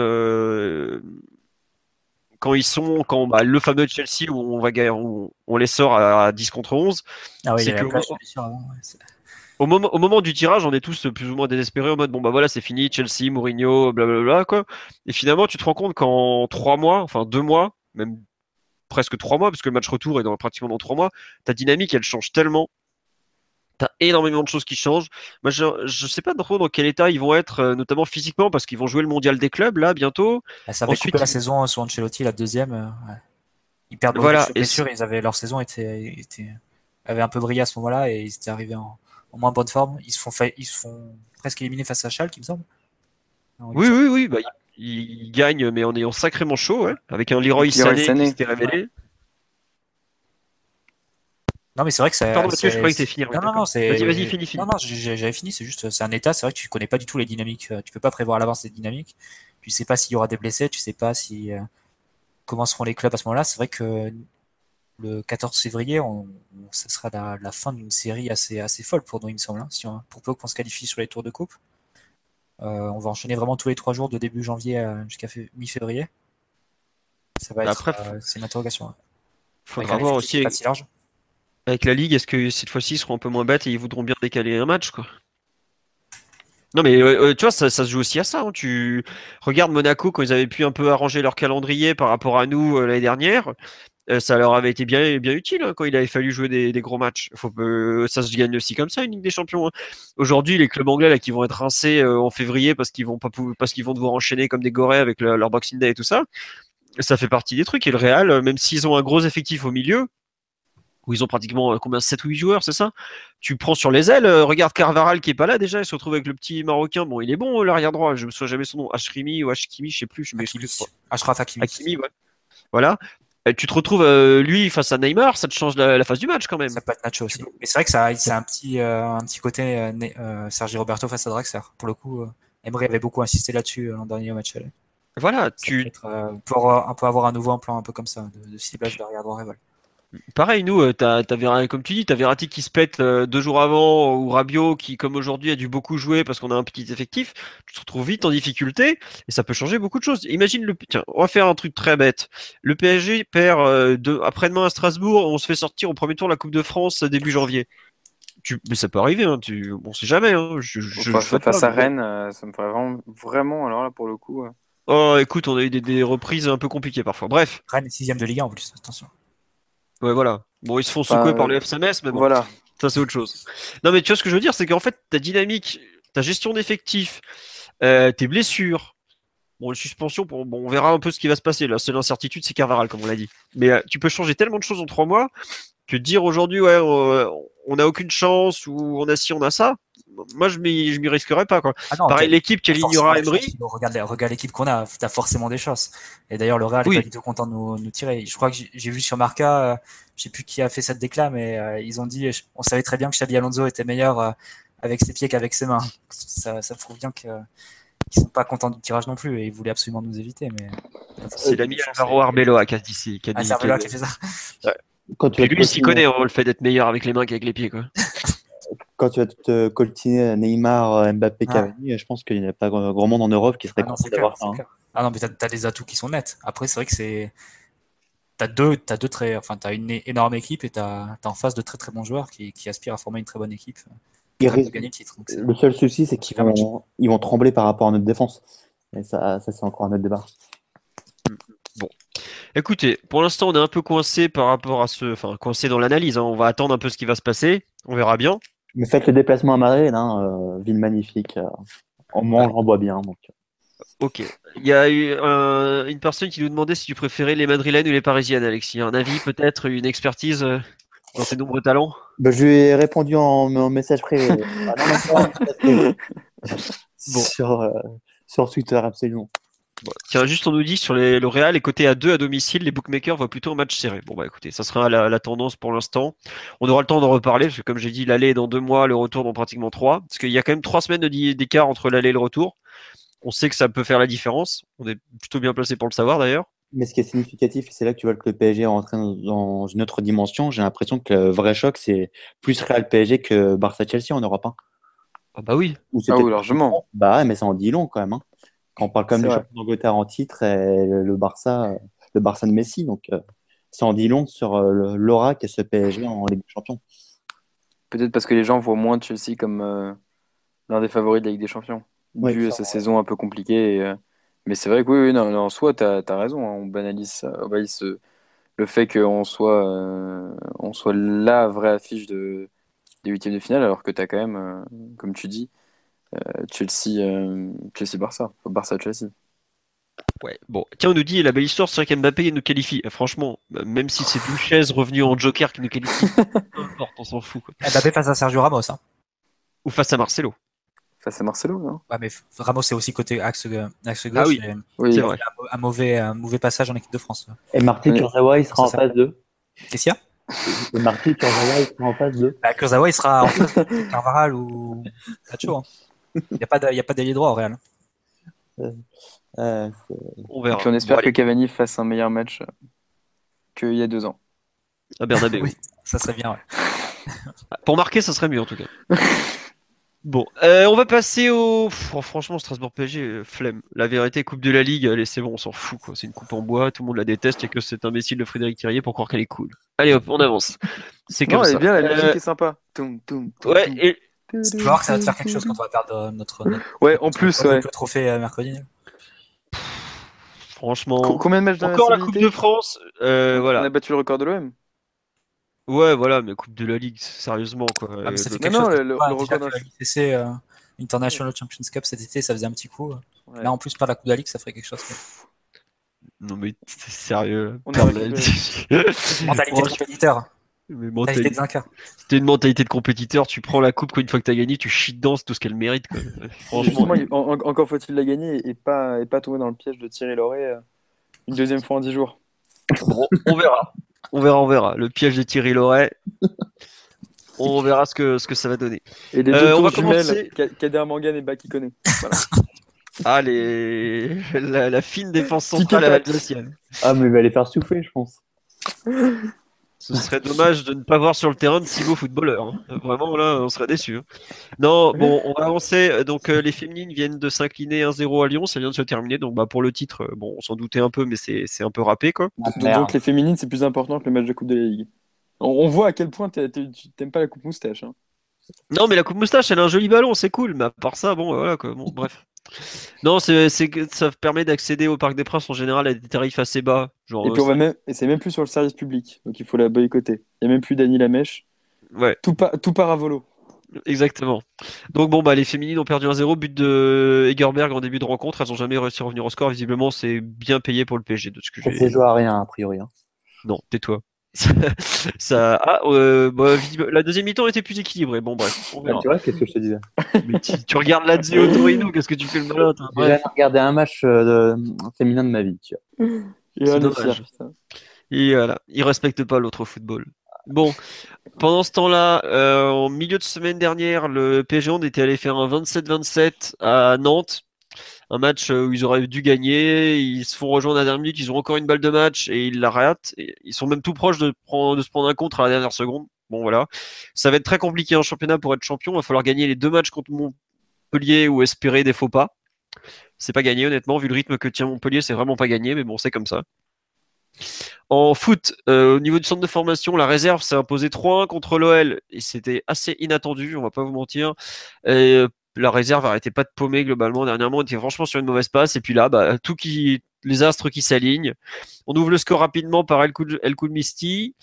quand ils sont, quand bah, le fameux Chelsea où on va on, on les sort à, 10 contre 11, ah oui, c'est que au, moment, au moment du tirage, on est tous plus ou moins désespérés en mode bon bah voilà c'est fini, Chelsea, Mourinho, blablabla quoi. Et finalement tu te rends compte qu'en 3 mois, enfin 2 mois, même presque 3 mois, parce que le match retour est dans, pratiquement dans 3 mois, ta dynamique elle change tellement T'as énormément de choses qui changent. Moi, je ne sais pas trop dans quel état ils vont être, euh, notamment physiquement, parce qu'ils vont jouer le mondial des clubs là bientôt. Ah, ça va Ensuite, la saison sous Ancelotti, la deuxième. Euh, ils perdent voilà, et sûr, ils avaient leur saison était, était, avait un peu brillé à ce moment-là et ils étaient arrivés en, moins bonne forme. Ils se font, ils se font presque éliminer face à Schalke, il me semble. oui, oui, oui, bah, ils, gagnent, mais en ayant sacrément chaud, ouais, avec un Leroy Sané, qui s'était révélé. Non, mais c'est vrai que c'est. Pardon, Mathieu, je croyais que fini. Non, non, non, c'est. Vas-y, vas-y, finis, finis. Non, non, j'avais fini, c'est juste, c'est un état, c'est vrai que tu connais pas du tout les dynamiques, euh, tu peux pas prévoir à l'avance les dynamiques. Tu sais pas s'il y aura des blessés, tu sais pas si. Euh, comment seront les clubs à ce moment-là. C'est vrai que le 14 février, on, ça sera la, fin d'une série assez, assez folle pour nous, il me semble. Hein, si on, pour peu qu'on se qualifie sur les tours de coupe. Euh, on va enchaîner vraiment tous les trois jours de début janvier jusqu'à mi-février. Ça va être. c'est une interrogation. Hein. Faudra voir aussi. Pas si large. Avec la Ligue, est-ce que cette fois-ci ils seront un peu moins bêtes et ils voudront bien décaler un match quoi? Non mais euh, euh, tu vois ça, se joue aussi à ça. Hein. Tu regardes Monaco quand ils avaient pu un peu arranger leur calendrier par rapport à nous euh, l'année dernière, ça leur avait été bien bien utile hein, quand il avait fallu jouer des, gros matchs. Faut, ça se gagne aussi comme ça une Ligue des Champions. Hein. Aujourd'hui les clubs anglais là qui vont être rincés en février parce qu'ils vont parce qu'ils vont devoir enchaîner comme des gorées avec leur Boxing Day et tout ça, ça fait partie des trucs. Et le Real, même s'ils ont un gros effectif au milieu, où ils ont pratiquement euh, combien 7 ou 8 joueurs, c'est ça? Tu prends sur les ailes, euh, regarde Carvaral qui est pas là déjà, il se retrouve avec le petit marocain. Bon, il est bon l'arrière droit, je me souviens jamais son nom, Ashrimi ou Ashkimi, je sais plus, je m'excuse. Ashraf Hakimi. Hakimi, ouais. Voilà. tu te retrouves lui face à Neymar, ça te change la, phase du match quand même. Ça peut être Nacho aussi. Mais c'est vrai que ça, c'est un petit, euh, un petit côté Sergi Roberto face à Draxler. Pour le coup, Emery avait beaucoup insisté là-dessus l'an dernier au match. Voilà, tu. pour un peu avoir à nouveau un plan un peu comme ça, de, de ciblage l'arrière droit rival. Pareil, nous, euh, t'as, comme tu dis, t'as Verratti qui se pète euh, deux jours avant, ou Rabiot qui, comme aujourd'hui, a dû beaucoup jouer parce qu'on a un petit effectif. Tu te retrouves vite en difficulté et ça peut changer beaucoup de choses. Imagine le. Tiens, on va faire un truc très bête. Le PSG perd euh, après-demain à Strasbourg, on se fait sortir au premier tour de la Coupe de France début janvier. Tu, mais ça peut arriver, hein, tu, on sait jamais. Hein, je, je, face à Rennes, ça me ferait vraiment, vraiment, alors là, pour le coup. Oh, écoute, on a eu des, des, reprises un peu compliquées parfois. Bref. Rennes est sixième de Ligue 1 en plus, attention. Ouais, voilà. Bon, ils se font secouer par le FSMS, mais bon, voilà. ça c'est autre chose. Non, mais tu vois ce que je veux dire, c'est qu'en fait, ta dynamique, ta gestion d'effectifs, euh, tes blessures, bon, les suspensions, bon, on verra un peu ce qui va se passer. La seule incertitude, c'est Carvaral, comme on l'a dit. Mais euh, tu peux changer tellement de choses en trois mois que dire aujourd'hui, ouais, on n'a aucune chance, ou on a ci, on a ça, moi je m'y, je m'y risquerais pas quoi. Ah Pareil l'équipe qui alignera Emery. Regarde, regarde l'équipe qu'on a, t'as forcément des chances. Et d'ailleurs le Real est pas du tout content de nous, nous tirer. Je crois que j'ai vu sur Marca, euh, je sais plus qui a fait cette déclat, mais euh, ils ont dit, on savait très bien que Xabi Alonso était meilleur euh, avec ses pieds qu'avec ses mains. Ça, ça prouve bien que qu'ils sont pas contents du tirage non plus et ils voulaient absolument nous éviter. Mais c'est l'ami Alvaro Arbeloa qui a dit, qui a ah, c'est qui a fait ça. Quand tu et lui, il s'y connaît, le fait d'être meilleur avec les mains qu'avec les pieds. Quoi quand tu vas te coltiner Neymar, Mbappé, ah. Cavani, je pense qu'il n'y a pas grand monde en Europe qui serait ah content d'avoir ça. Hein. Ah non, mais tu as, des atouts qui sont nets. Après, c'est vrai que c'est. Tu as deux, as deux très. Enfin, tu as une énorme équipe et tu as, en face de très très bons joueurs qui, qui aspirent à former une très bonne équipe. le, seul souci, c'est qu'ils vont, ils vont trembler par rapport à notre défense. Et ça, ça c'est encore un autre débat. Bon. Écoutez, pour l'instant, on est un peu coincé par rapport à ce. Enfin, coincé dans l'analyse. Hein. On va attendre un peu ce qui va se passer. On verra bien. Mais faites le déplacement à Madrid, hein, ville magnifique. on mange, on boit bien. Donc. Ok. Il y a eu une personne qui nous demandait si tu préférais les madrilènes ou les parisiennes, Alexis. Un avis, peut-être, une expertise dans tes nombreux talents? Bah, Je lui ai répondu en, message privé. sur, sur Twitter, absolument. Tiens, juste on nous dit sur les, le Real est coté à 2 à domicile, les bookmakers voient plutôt un match serré. Bon bah écoutez, ça sera la, tendance pour l'instant. On aura le temps d'en reparler, parce que comme j'ai dit, l'aller est dans deux mois, le retour dans pratiquement trois. Parce qu'il y a quand même trois semaines d'écart entre l'aller et le retour. On sait que ça peut faire la différence. On est plutôt bien placé pour le savoir d'ailleurs. Mais ce qui est significatif, c'est là que tu vois que le PSG est rentré dans une autre dimension. J'ai l'impression que le vrai choc, c'est plus Real PSG que Barça-Chelsea en Europe. Hein. Ah bah oui. ah oui, largement. Bah mais ça en dit long quand même. Hein. On parle quand même du champion d'Angleterre en titre et le Barça, le Barça de Messi, donc euh, ça en dit long sur euh, l'aura qu'est ce PSG en Ligue des Champions. Peut-être parce que les gens voient moins Chelsea comme euh, l'un des favoris de la Ligue des Champions, vu à sa saison un peu compliquée. Mais c'est vrai que oui, non, en soi, tu as, raison. Hein. on banalise, le fait qu'on soit, on soit la vraie affiche de, des huitièmes de finale, alors que tu as quand même, comme tu dis, Chelsea, euh, Chelsea Barça, Barça Chelsea. Ouais, bon, tiens, on nous dit la belle histoire, c'est vrai qu'Mbappé nous qualifie. Franchement, même si c'est Duchesse revenu en Joker qui nous qualifie, *laughs* on s'en fout. Quoi. Mbappé face à Sergio Ramos, hein. Ou face à Marcelo. Face à Marcelo, non? Ouais, mais Ramos c'est aussi côté axe, axe gauche. Ah oui, oui. c'est vrai. Un, mauvais, un mauvais passage en équipe de France. Et Martin Kurzawa, il sera en phase 2. Qu'est-ce qu'il y a? Et Martin Kurzawa, il sera en phase 2. Bah, Kurzawa, il sera en phase de Carvaral ou Nacho. Hein. *laughs* Il n'y a pas d'allié droit au Real. Euh, euh, on verra. on espère que Cavani fasse un meilleur match qu'il y a deux ans. À Bernabeu. *laughs* oui, ça serait bien. *laughs* Pour marquer, ça serait mieux en tout cas. Bon, euh, on va passer au. Oh, franchement, Strasbourg PSG, flemme. La vérité, Coupe de la Ligue, allez, c'est bon, on s'en fout. C'est une coupe en bois, tout le monde la déteste et que c'est imbécile de Frédéric Thirier pour croire qu'elle est cool. Allez hop, on avance. C'est comme ça. Elle est bien, la musique est sympa. ouais, et tu vas voir que ça va te faire quelque chose quand on va perdre notre, ouais, en plus, ouais. trophée euh, mercredi. Franchement. combien de matchs Encore la Coupe de France euh, voilà. On a battu le record de l'OM. Ouais, voilà, mais Coupe de la Ligue, sérieusement, quoi. Ah, ça fait quelque chose. Le, le, record de la LICC, euh, International Champions Cup cet été, ça faisait un petit coup. Là, en plus, par la Coupe de la Ligue, ça ferait quelque chose. Non, mais c'est sérieux. On a *laughs* mentalité de compétiteur. C'était une mentalité de compétiteur. Tu prends la coupe une fois que tu as gagné, tu chies dedans, c'est tout ce qu'elle mérite. *laughs* Franchement. encore faut-il la gagner et pas, et pas tomber dans le piège de tirer Loret euh, une deuxième fois en dix jours. on verra. On verra, on verra. Le piège de Thierry Loret. *laughs* on verra ce que, ce que ça va donner. Et les deux euh, on va commencer... Kader Mangan et Baki Voilà. *laughs* ah, les... la, fine défense centrale alsacienne. Ah, mais il va les faire souffler, je pense. Ce serait dommage de ne pas voir sur le terrain de si beaux footballeurs. Hein. Vraiment, là, on serait déçus. Hein. Non, bon, on va avancer. Donc, euh, les féminines viennent de s'incliner 1-0 à Lyon. Ça vient de se terminer. Donc, bah, pour le titre, euh, bon, on s'en doutait un peu, mais c'est un peu râpé, quoi. Donc, les féminines, c'est plus important que le match de Coupe de la Ligue. On, voit à quel point tu n'aimes pas la Coupe Moustache. Hein. Non, mais la Coupe Moustache, elle a un joli ballon, c'est cool. Mais à part ça, bon, voilà, quoi. Bon, bref. Non, c'est ça permet d'accéder au Parc des Princes en général à des tarifs assez bas. Genre, et, puis même, et c'est même plus sur le service public, donc il faut la boycotter. Il n'y a même plus Dany Lamèche. Ouais. Tout, tout part à volo. Exactement. Donc bon bah les féminines ont perdu un 0 but de Egerberg en début de rencontre, elles n'ont jamais réussi à revenir au score. Visiblement c'est bien payé pour le PSG de ce que j'ai. joué à rien a priori. Hein. Non, tais-toi. Ça, ah, euh, bah, la deuxième mi-temps était plus équilibrée. Bon, bref. On tu vois, qu'est-ce que je te disais tu, regardes Lazio Torino, qu'est-ce que tu fais le malin J'ai jamais regardé un match euh, de... féminin de ma vie. Tu vois. *laughs* C'est dommage. Et voilà, il respecte pas l'autre football. Bon, pendant ce temps-là, euh, en milieu de semaine dernière, le PSG on était allé faire un 27-27 à Nantes un match euh, où ils auraient dû gagner, ils se font rejoindre à la dernière minute, ils ont encore une balle de match et ils la ratent. ils sont même tout proches de, prendre, de se prendre un contre à la dernière seconde. Bon voilà, ça va être très compliqué en championnat pour être champion. Il va falloir gagner les deux matchs contre Montpellier ou espérer des faux pas. C'est pas gagné honnêtement, vu le rythme que tient Montpellier, c'est vraiment pas gagné, mais bon, c'est comme ça. En foot, euh, au niveau du centre de formation, la réserve s'est imposée 3-1 contre l'OL et c'était assez inattendu, on va pas vous mentir. Et la réserve arrêtait pas de paumer globalement. Dernièrement, on était franchement sur une mauvaise passe. Et puis là, bah, tout qui, les astres qui s'alignent. On ouvre le score rapidement par El Misty.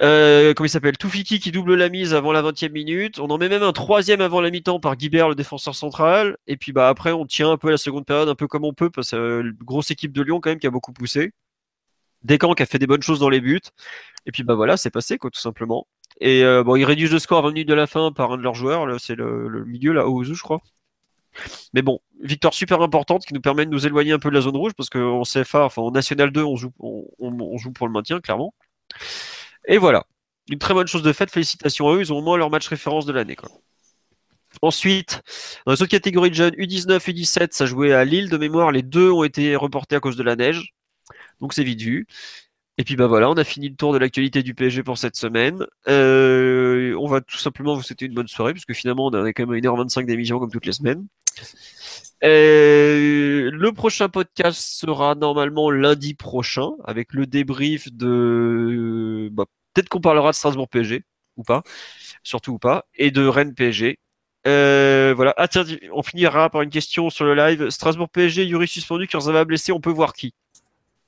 Euh, comment il s'appelle? Toufiki qui double la mise avant la 20e minute. On en met même un troisième avant la mi-temps par Guibert, le défenseur central. Et puis bah après, on tient un peu la seconde période, un peu comme on peut, parce que euh, grosse équipe de Lyon quand même qui a beaucoup poussé. Descamps qui a fait des bonnes choses dans les buts. Et puis bah voilà, c'est passé quoi, tout simplement. Et euh, bon, ils réduisent le score à 20 minutes de la fin par un de leurs joueurs. C'est le, milieu là, Ozu, je crois. Mais bon, victoire super importante qui nous permet de nous éloigner un peu de la zone rouge parce qu'en CFA, enfin en National 2, on joue, on joue pour le maintien clairement. Et voilà. Une très bonne chose de fait. Félicitations à eux. Ils ont au moins leur match référence de l'année. Ensuite, dans les autres catégories de jeunes, U19, U17, ça jouait à Lille de mémoire. Les deux ont été reportés à cause de la neige. Donc c'est vite vu. Et puis bah voilà, on a fini le tour de l'actualité du PSG pour cette semaine. Euh, on va tout simplement vous souhaiter une bonne soirée, puisque finalement on a quand même 1h25 d'émission comme toutes les semaines. Euh, le prochain podcast sera normalement lundi prochain, avec le débrief de bah, Peut-être qu'on parlera de Strasbourg PSG, ou pas, surtout ou pas, et de Rennes PSG. Euh, voilà. Ah, tiens, on finira par une question sur le live. Strasbourg PSG, Yuri suspendu, Kurzawa blessé, on peut voir qui?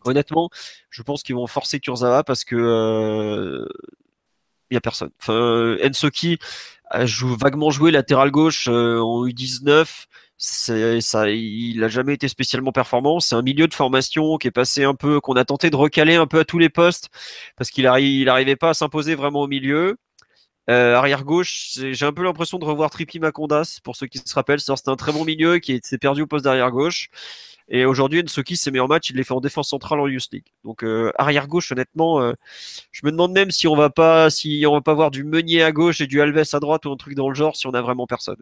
Honnêtement, je pense qu'ils vont forcer Kurzawa parce que euh, y a personne. Enfin, Ensoki a vaguement joué latéral gauche euh, en U19 ça, il n'a jamais été spécialement performant. C'est un milieu de formation qui est passé un peu, qu'on a tenté de recaler un peu à tous les postes parce qu'il n'arrivait pas à s'imposer vraiment au milieu. Euh, arrière gauche, j'ai un peu l'impression de revoir Tripi Macondas pour ceux qui se rappellent. C'était un très bon milieu qui s'est perdu au poste d'arrière gauche. Et aujourd'hui, Nsoki s'est mis en match, il les fait en défense centrale en Youth League. Donc euh, arrière gauche, honnêtement, euh, je me demande même si on va pas, si on va pas voir du Meunier à gauche et du Alves à droite ou un truc dans le genre, si on a vraiment personne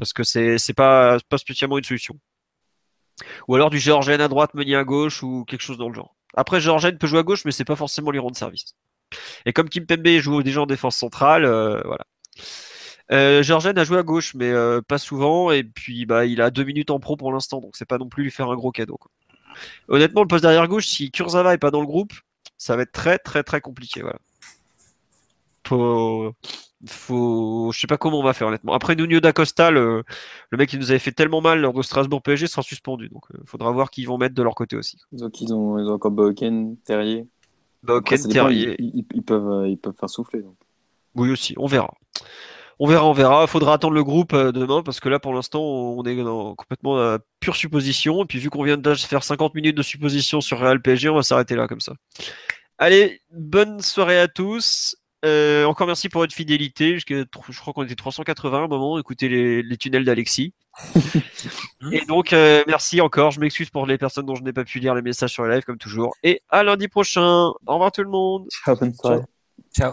parce que c'est c'est pas pas spécialement une solution. Ou alors du Georgienne à droite, Meunier à gauche ou quelque chose dans le genre. Après Georgienne peut jouer à gauche, mais c'est pas forcément lui rendre service. Et comme Kim Pembe joue déjà en défense centrale, euh, voilà. Euh, a joué à gauche, mais euh, pas souvent. Et puis, bah, il a deux minutes en pro pour l'instant, donc c'est pas non plus lui faire un gros cadeau. Honnêtement, le poste derrière gauche, si Kurzawa est pas dans le groupe, ça va être très, très, très compliqué. Voilà faut, je sais pas comment on va faire honnêtement. Après Nuno d'Acosta, le, le mec qui nous avait fait tellement mal lors de Strasbourg PSG sera suspendu, donc il euh, faudra voir qui vont mettre de leur côté aussi. Donc ils ont, ils ont encore Boken, Terrier. Boken, Terrier. Ils, peuvent, euh, ils peuvent faire souffler. Donc. Oui aussi, on verra. On verra, on verra. Faudra attendre le groupe euh, demain parce que là, pour l'instant, on est complètement à pure supposition. Et puis, vu qu'on vient de faire 50 minutes de supposition sur Real PSG, on va s'arrêter là comme ça. Allez, bonne soirée à tous. Euh, encore merci pour votre fidélité. Je crois qu'on était 380 à un moment. Écoutez les, tunnels d'Alexis. *laughs* et donc, euh, merci encore. Je m'excuse pour les personnes dont je n'ai pas pu lire les messages sur le live, comme toujours. Et à lundi prochain. Au revoir tout le monde. Ciao, bonne soirée. Ciao.